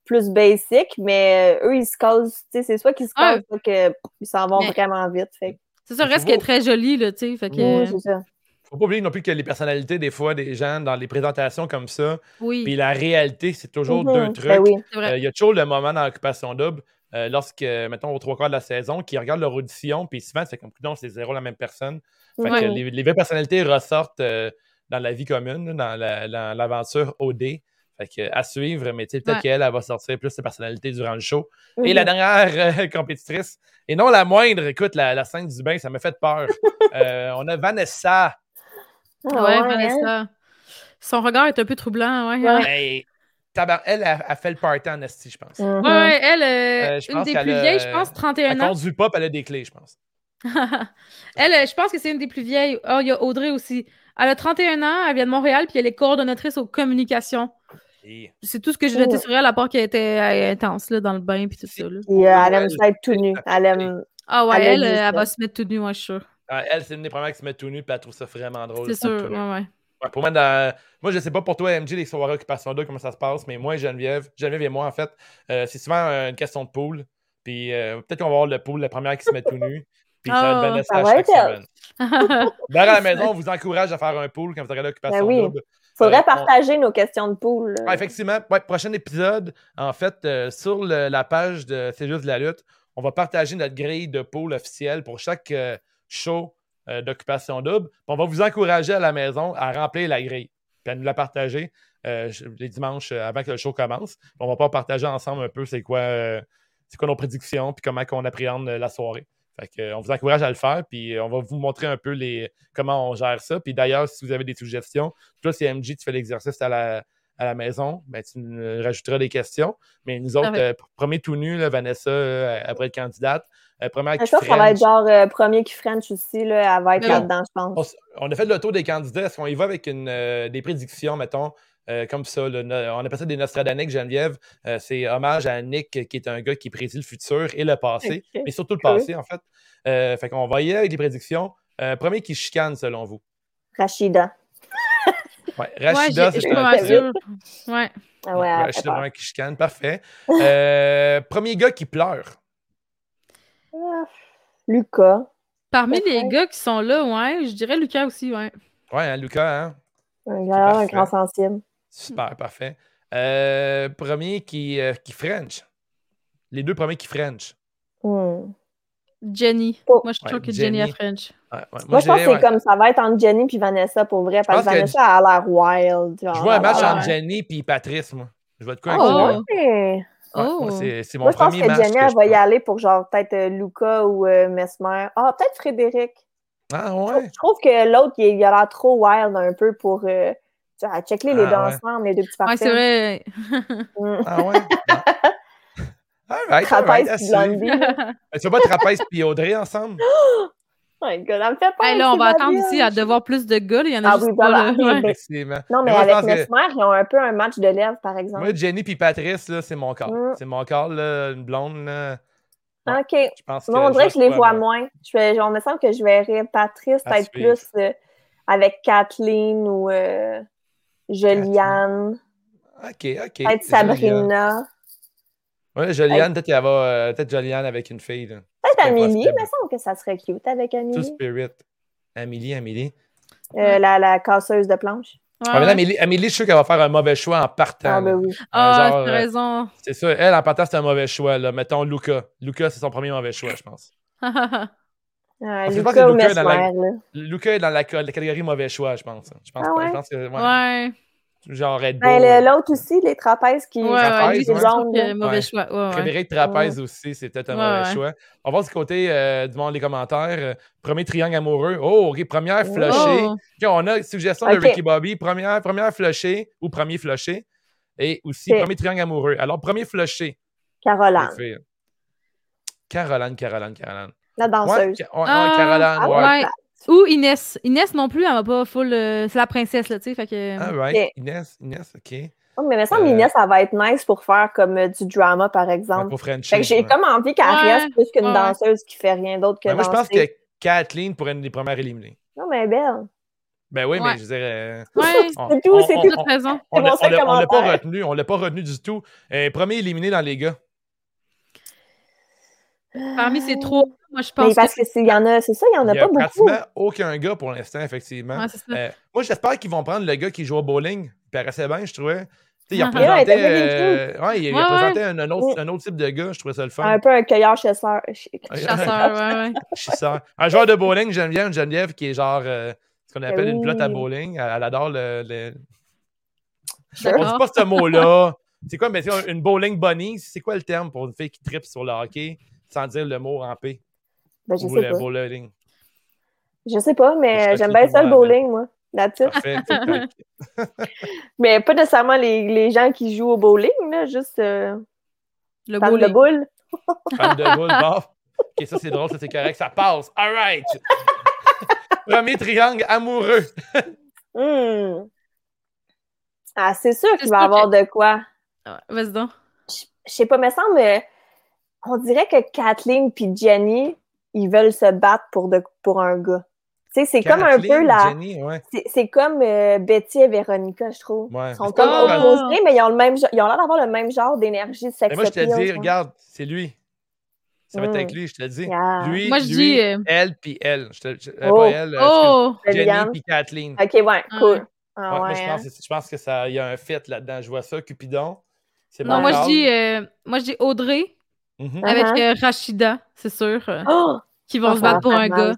plus basic, mais euh, eux, ils se causent, tu sais, c'est soit qu'ils se causent, soit qu'ils s'en vont Mais- vraiment vite. Fait C'est ça, reste qu'elle est très jolie, là, tu sais. Fait que, oui, c'est ça. Faut pas oublier non plus que les personnalités, des fois, des gens, dans les présentations comme ça, oui, puis la réalité, c'est toujours Mhm. deux trucs. Ben oui. vrai. Euh, Il y a toujours le moment dans l'occupation double, euh, lorsque, mettons, aux trois quarts de la saison, qui regardent leur audition, puis souvent, c'est comme, non, c'est zéro la même personne. Fait que les, les vraies personnalités ressortent euh, dans la vie commune, là, dans la- dans l'aventure OD. Fait que, à suivre, mais tu sais, peut-être Ouais. qu'elle elle va sortir plus de personnalités durant le show. Et la dernière euh, compétitrice, et non la moindre, écoute, la, la scène du bain, ça m'a fait peur. Euh, on a Vanessa. Ah ouais, ouais, hein? Vanessa. Son regard est un peu troublant, ouais. Ouais. ouais. Hey, tabar- elle a, a fait le party en esti, je pense. Mhm. Ouais, ouais, elle, euh, Euh, une des plus vieilles, je pense, 31 Elle ans. conduit pas, elle a des clés, je pense. elle, je pense que c'est une des plus vieilles. Oh, il y a Audrey aussi. Elle a 31 ans, elle vient de Montréal, puis elle est coordonnatrice aux communications. C'est tout ce que j'ai noté Oh. sur elle, à part qu'elle était intense là, dans le bain, puis tout ça. Là. Euh, elle aime ça être tout nu. Elle aime. Ah ouais, Elle euh, elle va se mettre tout nu, moi, je suis sûre. Ah, elle, c'est une des premières qui se met tout nu, puis elle trouve ça vraiment drôle. C'est sûr, ouais, ouais. Ouais, pour moi, dans- moi, je sais pas pour toi, MJ, les soirées Occupation 2, comment ça se passe, mais moi et Geneviève, Geneviève et moi, en fait, euh, c'est souvent euh, une question de pool. Puis euh, peut-être qu'on va avoir le pool, la première qui se met tout nu. Puis ça va Ah, être Vanessa ça à va chaque être elle. semaine. D'ailleurs, à la maison, on vous encourage à faire un pool quand vous aurez l'occupation Ben oui. double. Faudrait Euh, on- partager nos questions de poule. Ouais, effectivement, ouais, prochain épisode, en fait, euh, sur le- la page de C'est juste de la lutte, on va partager notre grille de pool officielle pour chaque euh, show euh, d'occupation double. Puis On va vous encourager à la maison à remplir la grille, puis à nous la partager les dimanches avant que le show commence. On va pas partager ensemble un peu c'est quoi, c'est quoi nos prédictions, puis comment on appréhende la soirée. Fait que, euh, on vous encourage à le faire, puis euh, on va vous montrer un peu les, comment on gère ça. Puis d'ailleurs, si vous avez des suggestions, toi, si MJ, tu fais l'exercice à la, à la maison, ben, tu nous rajouteras des questions. Mais nous autres, Parfait. euh, premier tout nu, là, Vanessa, euh, après être candidate, euh, première Je qui pense que ça va être genre euh, premier qui French aussi. Là, elle va être là-dedans, je pense. On, on a fait le tour des candidats. Est-ce qu'on y va avec une, euh, des prédictions, mettons, euh, comme ça? on appelle ça des Nostradaniques, Geneviève. Euh, c'est hommage à Nick, qui est un gars qui prédit le futur et le passé, mais surtout le Cool. passé, en fait. Euh, fait qu'on va y aller avec des prédictions. Euh, premier qui chicane, selon vous? Rachida. Ouais, Rachida, c'est pas sûre. Ouais. Ah ouais, Rachida, vraiment qui chicane. Parfait. Euh, premier gars qui pleure. Ah, Lucas. Parmi les gars qui sont là, ouais, je dirais Lucas aussi, ouais. Ouais, hein, Lucas, hein? Un, gars, un grand sensible. Super, parfait. Euh, premier qui, euh, qui French. Les deux premiers qui French. Hmm. Jenny. Oh. Moi, je Ouais, trouve que Jenny Jenny. a French. Ouais, ouais. Moi, je pense que c'est ouais. comme ça va être entre Jenny et Vanessa pour vrai, parce que Vanessa a l'air wild. genre, Je vois un match elle a entre Jenny et Patrice, moi. Je vois de quoi Ah. Oh. Ouais, ouais. Oh. moi, c'est mon Moi, je pense premier que. Jenny, que elle va y aller pour genre peut-être euh, Luca ou euh, Mesmer. Ah, peut-être Frédéric. Ah Je trouve- ouais? Je trouve que l'autre, il, il a l'air trop wild un peu pour. Euh, tu sais, checker les Ah, deux ouais. ensemble, les deux petits Ouais, parfums. c'est vrai. Mm. Ah ouais? All right, Trapèze right. Blondie. Mais Tu vois pas Trapèze puis Audrey ensemble? Oh my god, elle me fait peur. Hey, là, on va attendre ici à devoir plus de gars. là. Il y en a Ah juste oui, pas, là. Ouais. Non, mais moi, avec pense que- Mesmer, ils ont un peu un match de lèvres, par exemple. Moi, Jenny puis Patrice, là, c'est mon corps. Mm. C'est mon corps, là, une blonde, là. ouais. OK. Je pense que. Moi, on dirait que je les vois vois moins. Je vais, genre, il me semble que je verrais Patrice peut-être plus euh, avec Kathleen ou euh, Joliane. Ok, ok. Peut-être. Sabrina. Ouais, Joliane, peut-être qu'il y avait euh, peut-être Joliane avec une fille. là. Peut-être Amélie. Il possible. me semble que ça serait cute avec Tout Amélie. Spirit. Amélie, Amélie. Euh, la, la casseuse de planches. Ouais, Ah, mais. Amélie, Amélie, je suis sûr qu'elle va faire un mauvais choix en partant. Ah, ben oui. Ah, t'as euh, raison. C'est ça. Elle, en partant, c'est un mauvais choix. Là. Mettons Luca. Luca, c'est son premier mauvais choix, je pense. Ah, Parce que je pense Lucas que ou Lucas est dans la-. Luca est dans la, la catégorie mauvais choix, je pense. Je pense Ah pas. ouais? Je pense que. Ouais. ouais. Genre Red Bull. Ben, L'autre aussi, les trapèzes qui. Ouais, ouais, Trapèze, lui, ouais. c'est sûr blondes, que là. mauvais choix. Ouais, ouais. Frédéric Trapèze aussi, c'est peut-être un Ouais, mauvais ouais. choix. On va voir du côté euh, du monde des commentaires. Premier triangle amoureux. Oh, ok, première Oh. flushée. Oh. Ok, on a suggestion Ok. de Ricky Bobby. Première, première flushée ou premier flushé. Et aussi premier triangle amoureux. Alors, premier flushé. Caroline, les. Caroline, Caroline, Caroline. La danseuse. Ca- ouais, ouais, Ah, Caroline, ah ouais. Ouais. Ou Inès. Inès non plus, elle va pas full. euh, c'est la princesse, là, tu sais. Fait que. Ah, right. Ok. Inès, Inès, ok. Oh, mais il me semble Euh, Inès, ça va être nice pour faire comme euh, du drama, par exemple. pour Frenchie. Fait que j'ai ouais. comme envie qu'elle Ouais, reste plus qu'une danseuse qui fait rien d'autre que Mais moi, je pense que Kathleen pourrait être une des premières éliminées. Non, mais elle est belle. Ben oui, Ouais. mais je dirais. C'est tout, c'est tout. raison. On C'est l'a pas retenu, on l'a pas retenu du tout. Euh, premier éliminé dans les gars. Parmi ces trois, moi, je Mais pense parce que. y en a, c'est ça, il y en a Il y a pas beaucoup. pratiquement aucun gars pour l'instant, effectivement. Ouais. Euh, moi, j'espère qu'ils vont prendre le gars qui joue au bowling. Il paraissait bien, je trouvais. Il Ah. représentait, euh, ouais, il, il Ouais, représentait un, un autre, un autre type de gars. Je trouvais ça le fun. Un peu un cueilleur chasseur. Chasseur, ouais, ouais. Chasseur. Un joueur de bowling, Geneviève, une Geneviève qui est genre euh, ce qu'on appelle une oui. plotte à bowling. Elle, elle adore le. le- On D'accord. dit pas ce mot-là. C'est quoi, mais c'est une bowling bunny? C'est quoi le terme pour une fille qui tripe sur le hockey sans dire le mot rampé? Ben, je Ou sais le pas. bowling. Je sais pas, mais j'aime bien ça le bowling, moi. Parfait. Mais pas nécessairement les, les gens qui jouent au bowling, là, juste euh, Le de bowling. boule. Fan de boule, bon. Ok, ça c'est drôle, ça c'est correct, ça passe. All right. Premier triangle amoureux. Hmm. Ah, c'est sûr qu'il va y avoir de quoi. Ouais, Vas-y donc. Je je sais pas, mais semble, euh, on dirait que Kathleen puis Jenny, ils veulent se battre pour, de, pour un gars. Tu sais, c'est comme un peu la. Ouais. C'est c'est comme euh, Betty et Véronica, je trouve. Ouais. Ils sont comme pas- opposés, mais ils ont le même genre- ils ont l'air d'avoir le même genre d'énergie de sex Mais moi, je te dis, genre. regarde, c'est lui. Ça va être Mm. avec lui, je te le dis. Yeah. Lui, Moi, je lui, dis, euh, elle, puis elle. Je te, je- euh, Oh. Pas elle, Oh! Jenny, puis Kathleen. Ok, ouais, cool. Ah, Ouais, moi, ouais, je hein. pense, que- je pense que ça, il y a un fit là-dedans. Je vois ça, Cupidon. C'est Non, moi, je dis, euh, moi, je dis Audrey Mhm. Ah. avec Uh-huh. euh, Rachida, c'est sûr. Oh! Qui vont Ça, se battre pour un gars.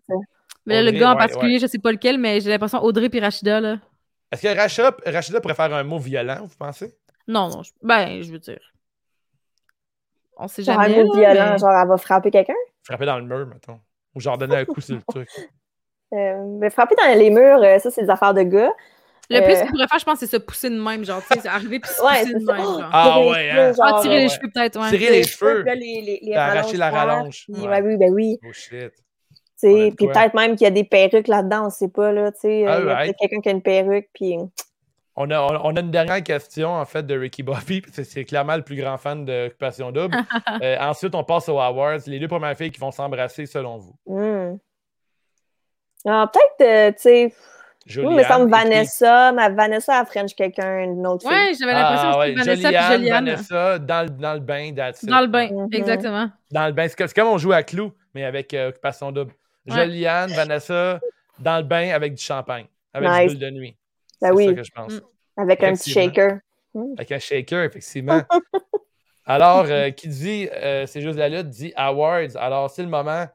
Mais là, le gars en ouais, particulier, je sais pas lequel, mais j'ai l'impression Audrey puis Rachida, là. Est-ce que Rachida, Rachida pourrait faire un mot violent, vous pensez? Non, non. je- Ben, je veux dire. On sait Genre un jamais. mot violent, mais- genre elle va frapper quelqu'un? Frapper dans le mur, mettons. Ou genre donner un coup sur le truc. Euh, mais frapper dans les murs, euh, ça, c'est des affaires de gars. Le plus Euh. qu'il pourrait faire, je pense, c'est se pousser de même, genre, tu sais, c'est arriver puis se Ouais, pousser de même, genre. Ah tirer les ouais, cheveux, hein? genre, Ah, tirer ouais, les ouais. cheveux, peut-être, ouais. Tirer les cheveux. les, rallonges la rallonge. oui, ben oui. Oh shit. Puis peut-être même qu'il y a des perruques là-dedans, on sait pas, là, tu sais. euh, Ah, il y a right. peut-être quelqu'un qui a une perruque, puis... On a, on, a une dernière question, en fait, de Ricky Bobby. parce que C'est clairement le plus grand fan d'Occupation Double. Euh, ensuite, on passe aux Awards. Les deux premières filles qui vont s'embrasser, selon vous. hmm. Alors, peut-être, euh, tu sais, Julianne. Oui, mais ça me et puis- Vanessa, ma Vanessa a French quelqu'un, une autre. Ouais, j'avais l'impression Ah, que ouais, c'était Vanessa Julianne, et Juliane. Vanessa, dans, le- dans le bain, that's it. Dans le bain, Mhm. exactement. Dans le bain. C'est comme, on joue à Clou, mais avec euh, Occupation Double. Ouais. Juliane, Vanessa, dans le bain avec du champagne, avec Nice. du bulle de nuit. Ben c'est oui, ça que je pense. Mm. avec un petit shaker. Avec un shaker, effectivement. Alors, euh, qui dit euh, C'est juste la lutte, dit Awards. Alors, c'est le moment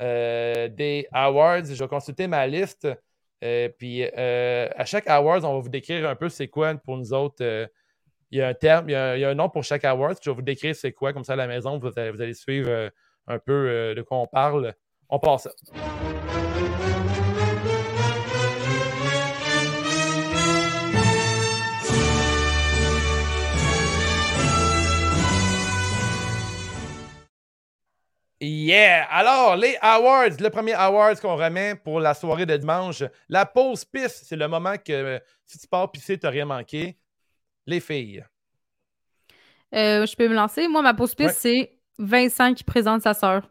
euh, des Awards. Je vais consulter ma liste. Euh, puis, euh, à chaque Awards, on va vous décrire un peu c'est quoi pour nous autres. euh, il y a un terme, il y a un, nom pour chaque Awards. puis Je vais vous décrire c'est quoi. Comme ça, à la maison, vous allez, vous allez suivre un peu de quoi on parle. On passe Yeah! Alors, les awards, le premier awards qu'on remet pour la soirée de dimanche, la pause pisse, c'est le moment que euh, si tu pars pisser, t'as rien manqué. Les filles. Euh, je peux me lancer? Moi, ma pause piste, Ouais. c'est Vincent qui présente sa sœur.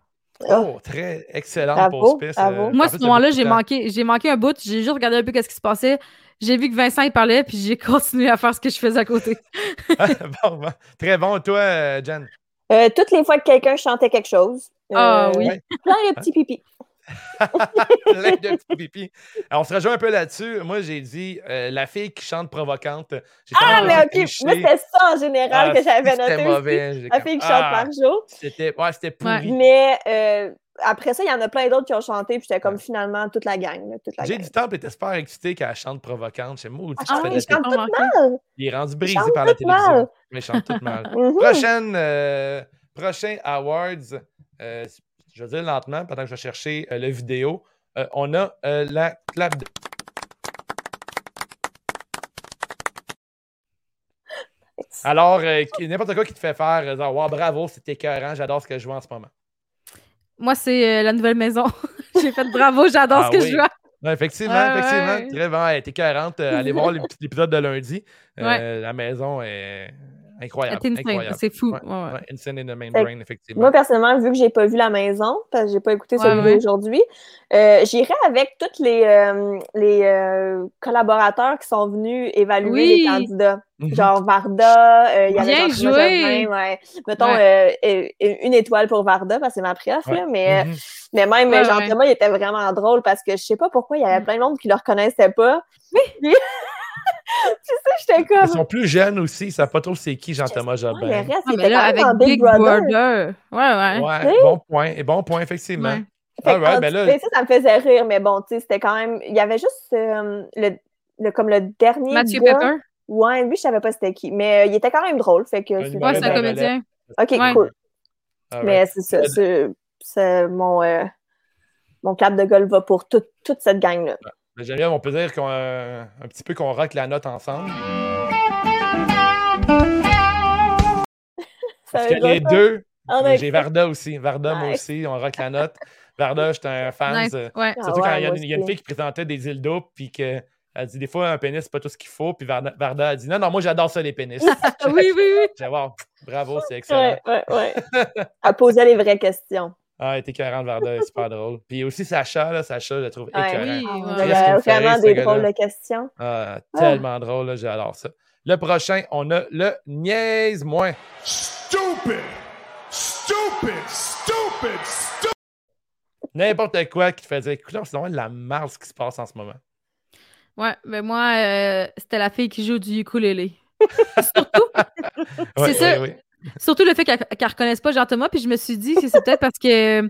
Oh, très excellente Bravo, pause pisse. bravo. Moi, ce moment-là, j'ai manqué, j'ai manqué un bout. J'ai juste regardé un peu qu'est-ce qui se passait. J'ai vu que Vincent il parlait, puis j'ai continué à faire ce que je faisais à côté. bon, bon. Très bon, toi, euh, Jen. Euh, toutes les fois que quelqu'un chantait quelque chose. Ah euh, oui. Plein de petits pipis. Plein de petits pipis. Alors, on se rejoint un peu là-dessus. Moi, j'ai dit euh, la fille qui chante provocante. Ah, mais ok. Moi, tricher. c'était ça en général Ah, que j'avais c'était noté. aussi. mauvais. La fille qui chante ah, par jour. C'était ouais, c'était pourri. Mais euh, après ça, il y en a plein d'autres qui ont chanté, puis j'étais comme finalement toute la gang. là, toute la J'ai du temps, était super excité qu'elle chante provocante. J'ai maudit Ah, oui, je chante tout mal. Il est rendu Je brisé par la télévision. mal. Mais il chante tout mal. Mhm. Prochaine, euh, prochain Awards, euh, je vais dire lentement pendant que je vais chercher euh, la vidéo. Euh, on a euh, la clap de... Alors, n'importe quoi qui te fait faire, genre, wow, bravo, c'était écœurant, j'adore ce que je vois en ce moment. Moi, c'est la nouvelle maison. j'ai fait bravo, j'adore Ah ce que oui. je vois. Ouais, effectivement, effectivement. ouais. Très bon. Elle était écœurante. Euh, allez voir l'ép- l'épisode de lundi. Ouais. La maison est incroyable. C'est fou. Ouais, Ouais, ouais. ouais, Insane in the main Fait brain, effectivement. Moi, personnellement, vu que j'ai pas vu la maison, parce que j'ai pas écouté Ouais, celui ouais. d'aujourd'hui, euh, j'irai avec tous les, euh, les euh, collaborateurs qui sont venus évaluer Oui. les candidats. Mhm. Genre Varda, euh, il y avait Bien joué. Ouais. Mettons une étoile pour Varda, parce que c'est ma préf, Ouais. là, mais, Mhm. mais même Ouais, Jean-Thomas, il était vraiment drôle parce que je sais pas pourquoi, il y avait plein de monde qui le reconnaissait pas. Oui! tu sais, j'étais Ils comme... sont plus jeunes aussi, ils savent pas trop c'est qui Jean-Thomas Ouais, Jobin. le reste, Ah, il mais était là, quand avec Big Brother. Ouais, ouais. Ouais, Oui. bon point. Et bon point, effectivement. Ouais. Fait ben là- ça, ça me faisait rire, mais bon, tu sais, c'était quand même. Il y avait juste euh, le, le- comme le dernier. Mathieu gars. Pepper? Ouais, lui, je savais pas c'était qui. Mais euh, il était quand même drôle. Fait que Un c'est- numéro Ouais, c'est un comédien. Ok, Ouais. cool. Mais c'est ça. C'est mon, euh, mon clap de gueule va pour tout- toute cette gang-là. Ben, Geneviève, on peut dire qu'on, euh, un petit peu qu'on rock la note ensemble. Parce que les deux, Ah, mais j'ai. Varda aussi. Varda, moi aussi, on rock la note. Varda, j'étais un fan. Nice. euh, Ouais. Ah Surtout quand ouais, il y, a une, il y a une aussi. fille qui présentait des dildos, puis que. Elle dit des fois un pénis, c'est pas tout ce qu'il faut. Puis Varda, Varda a dit non, non, moi j'adore ça, les pénis. Oui, oui, oui. J'ai wow, bravo, c'est excellent. Ouais, ouais, ouais. Elle posait les vraies questions. Ah, elle était 40 Varda, est super drôle. Puis aussi Sacha, là, Sacha, je la trouve Ouais. écœurant. Oui, Ah, ouais. Il fait vraiment des drôles de questions. Ah, tellement drôle, là, j'adore ça. Le prochain, on a le niaise-moins. Stupid! Stupid! Stupid! Stupid! N'importe quoi qui te fait dire, écoute, c'est vraiment de la merde ce qui se passe en ce moment. Ouais, mais moi, euh, c'était la fille qui joue du ukulélé. surtout, Ouais, ça. ouais, ouais. Surtout le fait qu'elle ne reconnaisse pas Jean-Thomas, puis je me suis dit que c'est peut-être parce que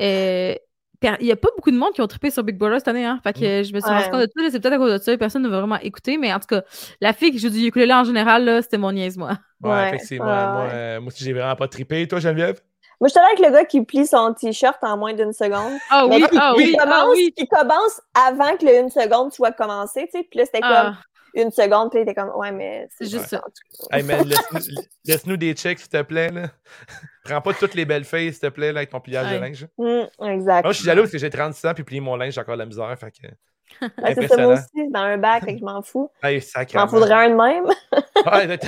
euh, il n'y a pas beaucoup de monde qui ont trippé sur Big Brother cette année, hein. Fait que je me suis Ouais. rendu compte de tout, là, c'est peut-être à cause de ça, personne ne va vraiment écouter, mais en tout cas, la fille qui joue du ukulélé en général, là, c'était mon niaise, moi. Ouais, Ouais, effectivement. ouais, moi, euh, moi aussi, j'ai vraiment pas trippé. Toi, Geneviève? Moi, je suis allée avec le gars qui plie son t-shirt en moins d'une seconde. Ah Mais oui, qui, ah oui, commence, ah oui. qui commence avant que le une seconde soit commencé, tu sais. Puis là, c'était Ah, comme une seconde, puis il était comme, ouais, mais C'est juste ça. Hey, man, laisse-nous laisse-nous des checks, s'il te plaît. Là. Prends pas toutes les belles filles, s'il te plaît, là, avec ton pliage de linge. Hum, exact. Moi, je suis jaloux parce que j'ai 36 ans, puis plier mon linge, j'ai encore de la misère. Fait que... Ben, c'est ça, moi aussi, dans un bac, fait que je m'en fous. Hey, Je m'en faudrait un de même. Ouais,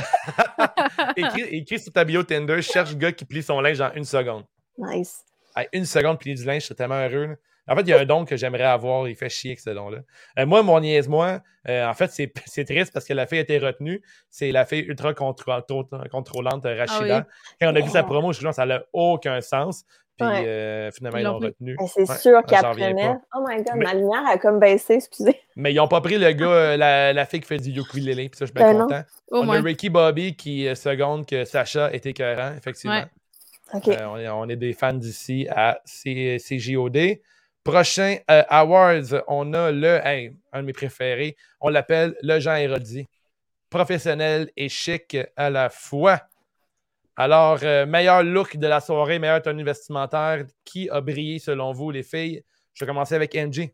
écris, écris sur ta bio Tinder, cherche le gars qui plie son linge en une seconde. Nice. Hey, une seconde plier du linge, je serais tellement heureux. là. En fait, il y a un don que j'aimerais avoir. Il fait chier avec ce don-là. Euh, moi, mon niaise-moi, euh, en fait, c'est c'est triste parce que la fille a été retenue. C'est la fille ultra contrôlante, euh, Rachida. Quand on a vu sa promo, je suis genre, ça n'a aucun sens. Puis Ouais. euh, finalement, Ils l'ont retenue. Ben, c'est Ouais, sûr qu'il j'en reviens apprenait. pas. Oh my god, Mais- ma lumière a comme baissé, excusez. Mais ils n'ont pas pris le gars, la, la fille qui fait du ukulélé. Puis ça, je suis bien Ben content. On a Ricky Bobby qui seconde que Sacha est écœurant, effectivement. Euh, on, est, on est des fans d'ici à C- CJOD. Prochain euh, Awards, on a le, hey, un de mes préférés, on l'appelle le Jean Héroldi. Professionnel et chic à la fois. Alors, euh, meilleur look de la soirée, meilleure tenue vestimentaire. Qui a brillé selon vous, les filles? Je vais commencer avec Angie.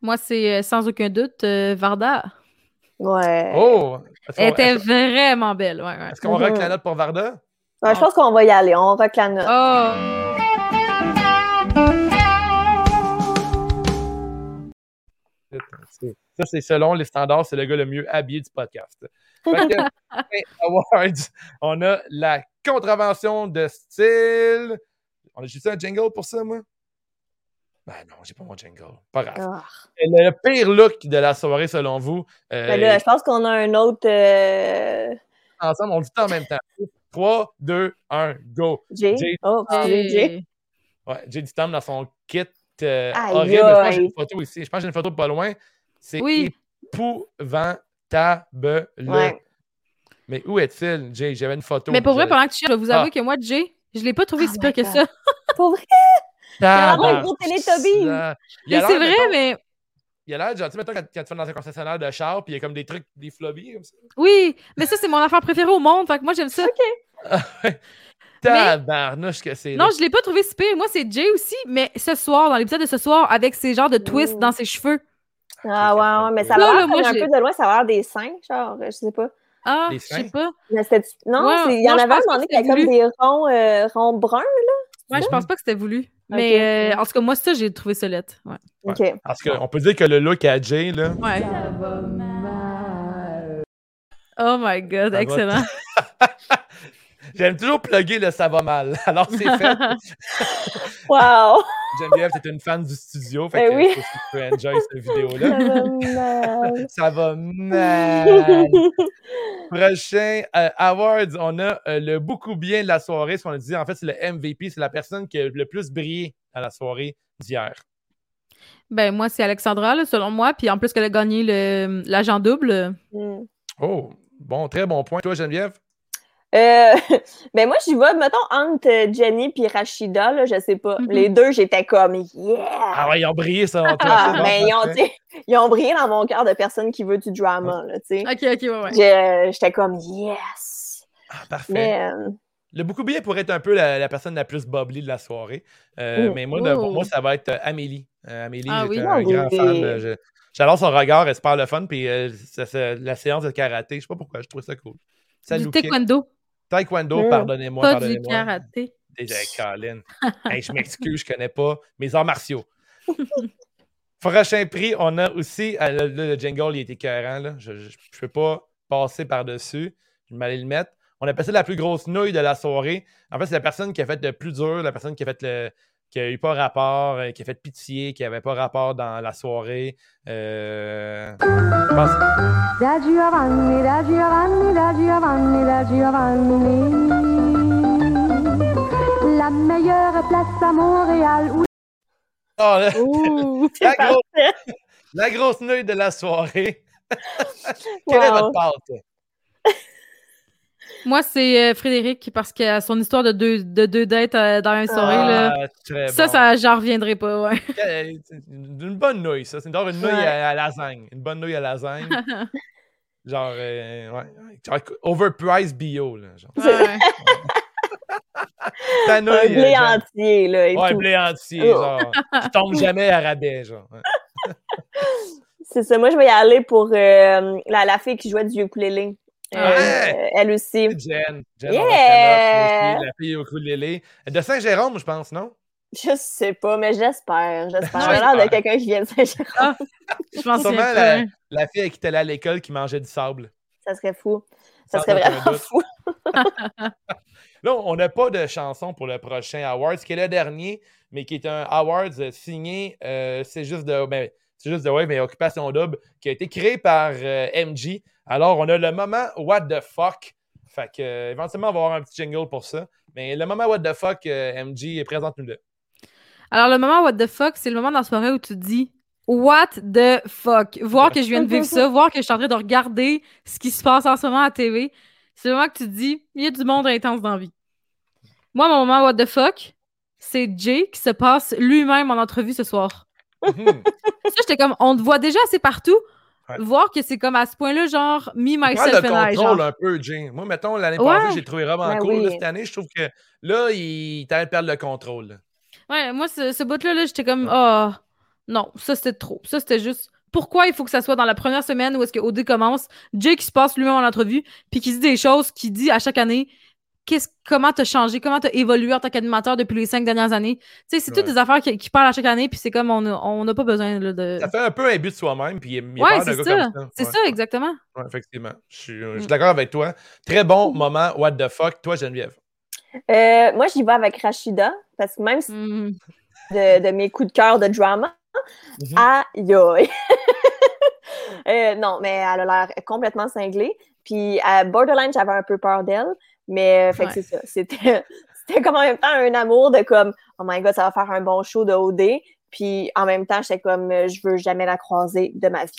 Moi, c'est euh, sans aucun doute euh, Varda. Ouais. Oh! Elle était vraiment belle. Ouais, ouais. est-ce qu'on Mhm. rock la note pour Varda? Ouais, je pense qu'on va y aller. On rock la note. Oh! Ça, c'est selon les standards, c'est le gars le mieux habillé du podcast. Que, Awards, on a la contravention de style. On a juste un jingle pour ça, moi? Ben non, j'ai pas mon jingle. Pas grave. Ah. Le, le pire look de la soirée, selon vous, euh, Ben là, je pense qu'on a un autre euh, ensemble, on dit ça en même temps. 3, 2, 1, go. Jay. Jay. Oh, Jay. Ouais, Jay dans son kit euh, horrible. Je pense que j'ai une photo ici. Je pense que j'ai une photo pas loin. C'est Oui. épouvantable. Ouais. Mais où est-il, Jay? J'avais une photo. Mais pour vrai, pendant que tu cherches, je vais vous avouer Ah. que moi, Jay, je l'ai pas trouvé Oh si pire que ça. Pour vrai? Gros. Il a Mais c'est vrai, mettons, mais Il a l'air, sais, mettons, quand, quand tu vas dans un concessionnaire de char, puis il y a comme des trucs, des flobbies comme ça. oui, mais ça, c'est mon affaire préférée au monde. Fait que moi, j'aime ça. Tabarnouche que c'est. Non, je l'ai pas trouvé si pire. Moi, c'est Jay aussi, mais ce soir, dans l'épisode de ce soir, avec ces genres de twists Ouh. dans ses cheveux. Ah ouais, ouais, mais ça a Là, l'air là, un peu de loin, ça a l'air des seins, genre, je sais pas. Ah, Des je sais pas. Mais Non, Ouais, il y en avait un moment donné qui avait comme des ronds, euh, ronds bruns. Ouais, je pense pas que c'était voulu. Mais euh, en tout cas, moi, ça, j'ai trouvé ça lettre. Ouais. Ouais. OK. Parce qu'on peut dire que le look à Jay, là. ouais. Oh my god, va excellent. J'aime toujours plugger le ça va mal. Alors c'est fait. Wow! Geneviève, t'es une fan du studio. Fait Ben que oui. tu peux enjoy cette vidéo-là. mal. Ça va mal. Prochain euh, awards, on a euh, le beaucoup bien de la soirée. Ce qu'on a dit, en fait, c'est le MVP. C'est la personne qui a le plus brillé à la soirée d'hier. ben, moi, c'est Alexandra, là, selon moi. Puis en plus qu'elle a gagné le- l'agent double. Hmm. Oh, bon, très bon point. Toi, Geneviève? Euh, ben moi, j'y vais, mettons, entre Jenny et Rachida, là, je sais pas. Mhm. Les deux, j'étais comme, yeah! Ah ouais, ils ont brillé, ça. toi. Ah, bon, mais ils ont, ils ont brillé dans mon cœur de personne qui veut du drama, là, tu sais. Ok, ok, ouais, ouais. J'étais comme, yes! Ah, parfait. Mais, euh, Le beaucoup bien pourrait être un peu la, la personne la plus bubbly de la soirée. Euh, Mm. Mais moi, de- pour Oh. moi, ça va être euh, Amélie. Euh, Amélie, Ah oui? un grand oui. fan. je- J'adore son regard, elle se parle le fun. Puis euh, ça- ça- la séance de karaté, je sais pas pourquoi, je trouve ça cool. Ça Du taekwondo, Taekwondo, pardonnez-moi. pas du pardonnez-moi. karaté. Déjà, Colin. Hey, je m'excuse, je connais pas mes arts martiaux. Prochain prix, on a aussi. euh, le, le- le jingle, il était écœurant. Là. Je ne peux pas passer par-dessus. Je vais m'aller le mettre. On a passé la plus grosse nouille de la soirée. En fait, c'est la personne qui a fait le plus dur, la personne qui a fait le. Qui a eu pas rapport, euh, qui a fait pitié, qui avait pas rapport dans la soirée. Euh, je pense- Da Giovanni, da Giovanni, da Giovanni, da Giovanni. La meilleure place à Montréal. Là, Ouh! la, c'est grosse, la grosse nouille de la soirée. Quelle est votre pâte? Moi, c'est euh, Frédéric, parce que son histoire de deux, de deux dates euh, dans une soirée, là, Ah, ça, bon. ça, j'en reviendrai pas, ouais. Euh, c'est Une bonne nouille, ça. C'est genre une nouille Ouais. à, à lasagne. Une bonne nouille à lasagne. genre, euh, ouais. Genre, overpriced bio, là. Genre. Ouais. Ta Un nouille, blé genre- entier, là, et Ouais, tout. blé entier, Oh. genre. Qui tombe jamais à rabais, genre. Ouais. C'est ça. Moi, je vais y aller pour euh, la, la fille qui jouait du ukulélé. Euh, Ouais? elle aussi. Jen. Jen, Yeah! la fille au ukulélé. De Saint-Jérôme, je pense, non? Je sais pas, mais j'espère. J'espère. Ouais, J'ai l'air de j'espère. quelqu'un qui vient de Saint-Gérard. Je pense Sûrement que la, la fille qui était allée à l'école qui mangeait du sable. Ça serait fou. Ça Sans serait vraiment fou. Là, on n'a pas de chanson pour le prochain award, ce qui est le dernier, mais qui est un awards signé, euh, c'est juste de. Ben, c'est juste de Wave, mais Occupation Double, qui a été créé par euh, MG. Alors, on a le moment What the fuck. Fait que, euh, éventuellement, on va avoir un petit jingle pour ça. Mais le moment What the fuck, euh, MG, présente-nous-le. Alors, le moment what the fuck, c'est le moment dans la soirée où tu te dis What the fuck? Voir que je viens de vivre ça, voir que je suis en train de regarder ce qui se passe en ce moment à la TV. C'est le moment que tu te dis Il y a du monde intense dans la vie. Moi, mon moment what the fuck, c'est Jay qui se passe lui-même en entrevue ce soir. Mhm. Ça, j'étais comme On te voit déjà assez partout. Ouais. Voir que c'est comme à ce point-là, genre, me, myself le and I. contrôle Genre. un peu, Jay. Moi, mettons, l'année Ouais. passée, j'ai trouvé vraiment Ben cool. oui. Là, cette année, je trouve que là, il t'arrête de perdre le contrôle. là. Ouais, moi, ce, ce bout-là, là, j'étais comme, oh, non, ça, c'était trop. Ça, c'était juste. Pourquoi il faut que ça soit dans la première semaine où est-ce que OD commence, Jay qui se passe lui-même en entrevue, puis qui dit des choses qu'il dit à chaque année. Qu'est-ce, comment t'as changé, comment t'as évolué en tant qu'animateur depuis les cinq dernières années? Tu sais, c'est Ouais. toutes des affaires qui, qui parlent à chaque année, puis c'est comme on n'a pas besoin là, de. Ça fait un peu un but de soi-même, puis il, il Ouais, c'est gars ça. comme ça. C'est Ouais. ça, exactement. Ouais, effectivement. Je suis, je suis Mm. d'accord avec toi. Très bon moment, what the fuck. Toi, Geneviève? Euh, moi, j'y vais avec Rachida, parce que même si Mhm. de, de mes coups de cœur de drama, Mhm. aïe aïe. Euh, non, mais elle a l'air complètement cinglée. Puis à Borderline, j'avais un peu peur d'elle, mais euh, fait que Ouais. c'est ça. C'était, c'était comme en même temps un amour de comme, oh my god, ça va faire un bon show de OD. Puis en même temps, j'étais comme, euh, je veux jamais la croiser de ma vie.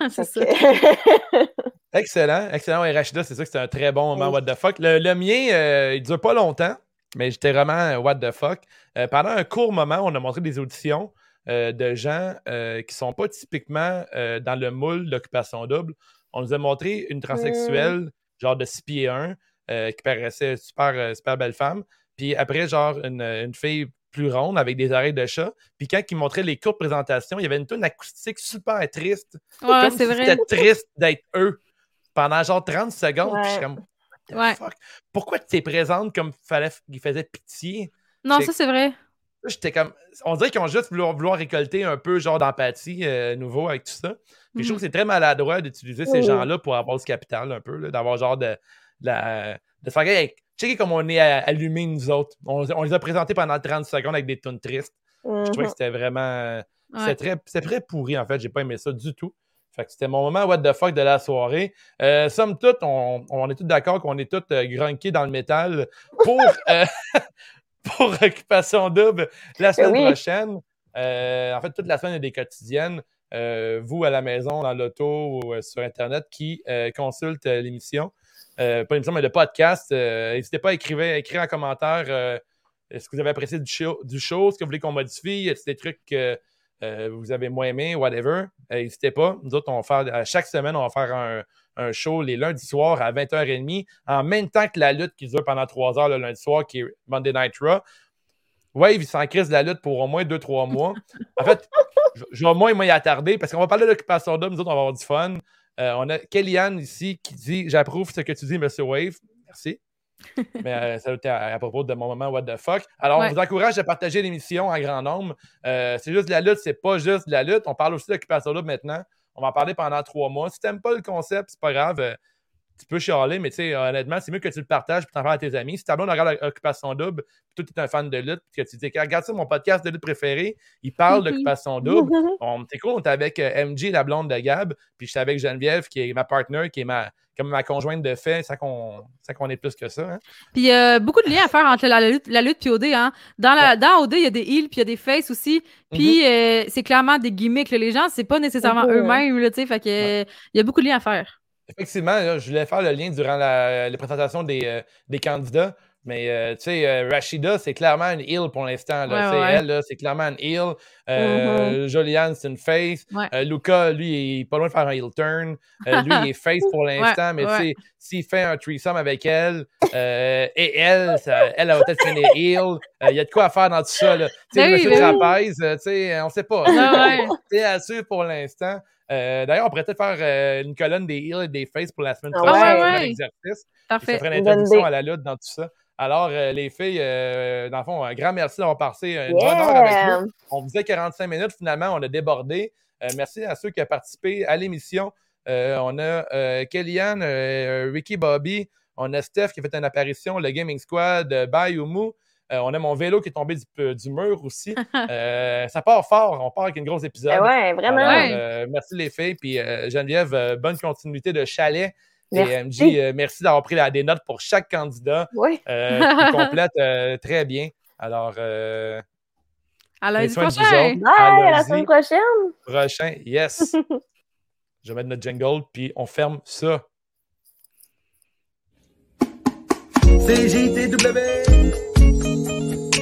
c'est ça. Que- Excellent. Excellent. Et Rachida, c'est sûr que c'est un très bon moment, Oui. what the fuck. Le, le mien, euh, il dure pas longtemps, mais j'étais vraiment euh, what the fuck. Euh, pendant un court moment, on a montré des auditions euh, de gens euh, qui sont pas typiquement euh, dans le moule d'occupation double. On nous a montré une transsexuelle, genre de 6 pieds 1, euh, qui paraissait super, euh, super belle femme. Puis après, genre, une, une fille plus ronde avec des oreilles de chat. Puis quand ils montraient les courtes présentations, il y avait une tonne acoustique super triste. Ouais, comme c'est si vrai. C'était triste d'être eux pendant genre 30 secondes. Puis je suis comme, what the Ouais. fuck? Pourquoi tu t'es présente comme fallait qu'il faisait pitié? Non, ça, c'est vrai. J'étais comme. On dirait qu'ils ont juste vouloir, vouloir récolter un peu genre d'empathie euh, nouveau avec tout ça. Puis je trouve Mhm. que c'est très maladroit d'utiliser ces gens-là pour avoir du capital un peu, là, d'avoir genre de. La- de faire hey, checker comme on est allumés nous autres. On, on les a présentés pendant 30 secondes avec des tunes tristes. Je trouvais que c'était vraiment. C'était Ouais. très, très pourri, en fait. J'ai pas aimé ça du tout. Fait que c'était mon moment what the fuck de la soirée. Euh, somme toute, on, on est tous d'accord qu'on est tous euh, grunkés dans le métal pour, euh, pour Occupation Double la semaine Oui. prochaine. Euh, en fait, toute la semaine, il y a des quotidiennes. Euh, vous, à la maison, dans l'auto ou euh, sur Internet, qui euh, consultent euh, l'émission. Euh, pas l'émission, mais le podcast. Euh, N'hésitez pas à écrire, en commentaire euh, est-ce que vous avez apprécié du show, du show, ce que vous voulez qu'on modifie, des trucs que euh, vous avez moins aimé, whatever. Euh, N'hésitez pas. Nous autres, on va faire, à chaque semaine, on va faire un, show les lundis soirs à 20h30, en même temps que la lutte qui dure pendant 3 heures le lundi soir, qui est Monday Night Raw. Wave, il s'en crise de la lutte pour au moins 2-3 mois. En fait, je- vais moins y attarder parce qu'on va parler de l'occupation d'hommes, nous autres, on va avoir du fun. Euh, on a Kellyanne ici qui dit J'approuve ce que tu dis, Monsieur Wave. Merci. Mais euh, ça était à, à propos de mon moment What the fuck. Alors, Ouais. on vous encourage à partager l'émission en grand nombre. Euh, c'est juste de la lutte, c'est pas juste de la lutte. On parle aussi d'occupation double maintenant. On va en parler pendant trois mois. Si t'aimes pas le concept, c'est pas grave. Euh, tu peux chialer, mais tu sais, honnêtement, c'est mieux que tu le partages et t'en parles à tes amis. Si ta blonde regarde Occupation Double, puis toi, tu es un fan de lutte, puis que tu dis, regarde ça, mon podcast de lutte préféré, il parle Mhm. d'Occupation Double. On, t'es cool, on est avec euh, MJ, la blonde de Gab, puis je suis avec Geneviève, qui est ma partner, qui est ma, comme ma conjointe de fait, ça qu'on ça qu'on est plus que ça. hein. Puis il y a beaucoup de liens à faire entre la, la lutte, la lutte et OD. Hein. Dans, la, dans OD, il y a des heels puis il y a des faces aussi. Puis euh, c'est clairement des gimmicks. là. Les gens, c'est pas nécessairement Mhm. eux-mêmes. là, tu sais, Fait que euh, il y a beaucoup de liens à faire. Effectivement, là, je voulais faire le lien durant la- les présentations des, euh, des candidats. Mais euh, tu sais, euh, Rashida, c'est clairement une heel pour l'instant. Ouais, ouais. Elle, c'est clairement une heel. Euh, Joliane, c'est une face. Ouais. Luca, lui, il est pas loin de faire un heel turn. Lui, il est face pour l'instant, mais tu sais, s'il fait un threesome avec elle, et elle, ça- elle, elle va peut-être finir heel. Il y a de quoi à faire dans tout ça. Tu sais, Ben monsieur ben. Trapèze, tu sais, on sait pas. Ouais. C'est à suivre pour l'instant. Euh, D'ailleurs, on pourrait peut-être faire euh, une colonne des heels et des faces pour la semaine Ah prochaine. ouais, ça ferait ouais. un exercice. Puis Ça Parfait. ferait une introduction à la lutte dans tout ça. Alors, euh, les filles, euh, dans le fond, un grand merci d'avoir passé une bonne heure avec nous. On vous disait 45 minutes, finalement, on a débordé. Euh, merci à ceux qui ont participé à l'émission. Euh, on a euh, Kellyanne, euh, Ricky Bobby, on a Steph qui a fait une apparition, le Gaming Squad, euh, Bayumu, Euh, on a mon vélo qui est tombé du, du mur aussi. Euh, ça part fort. On part avec une grosse épisode. Ben ouais, vraiment. Alors, Ouais. euh, merci les filles. Puis euh, Geneviève, euh, bonne continuité de chalet. Et Merci. MJ, euh, merci d'avoir pris la- des notes pour chaque candidat. Oui. Euh, qui complète euh, très bien. Alors, euh, À lundi prochain. Bye, à la semaine prochaine. prochain. Yes. Je vais mettre notre jingle, puis on ferme ça. CJTW Thank you.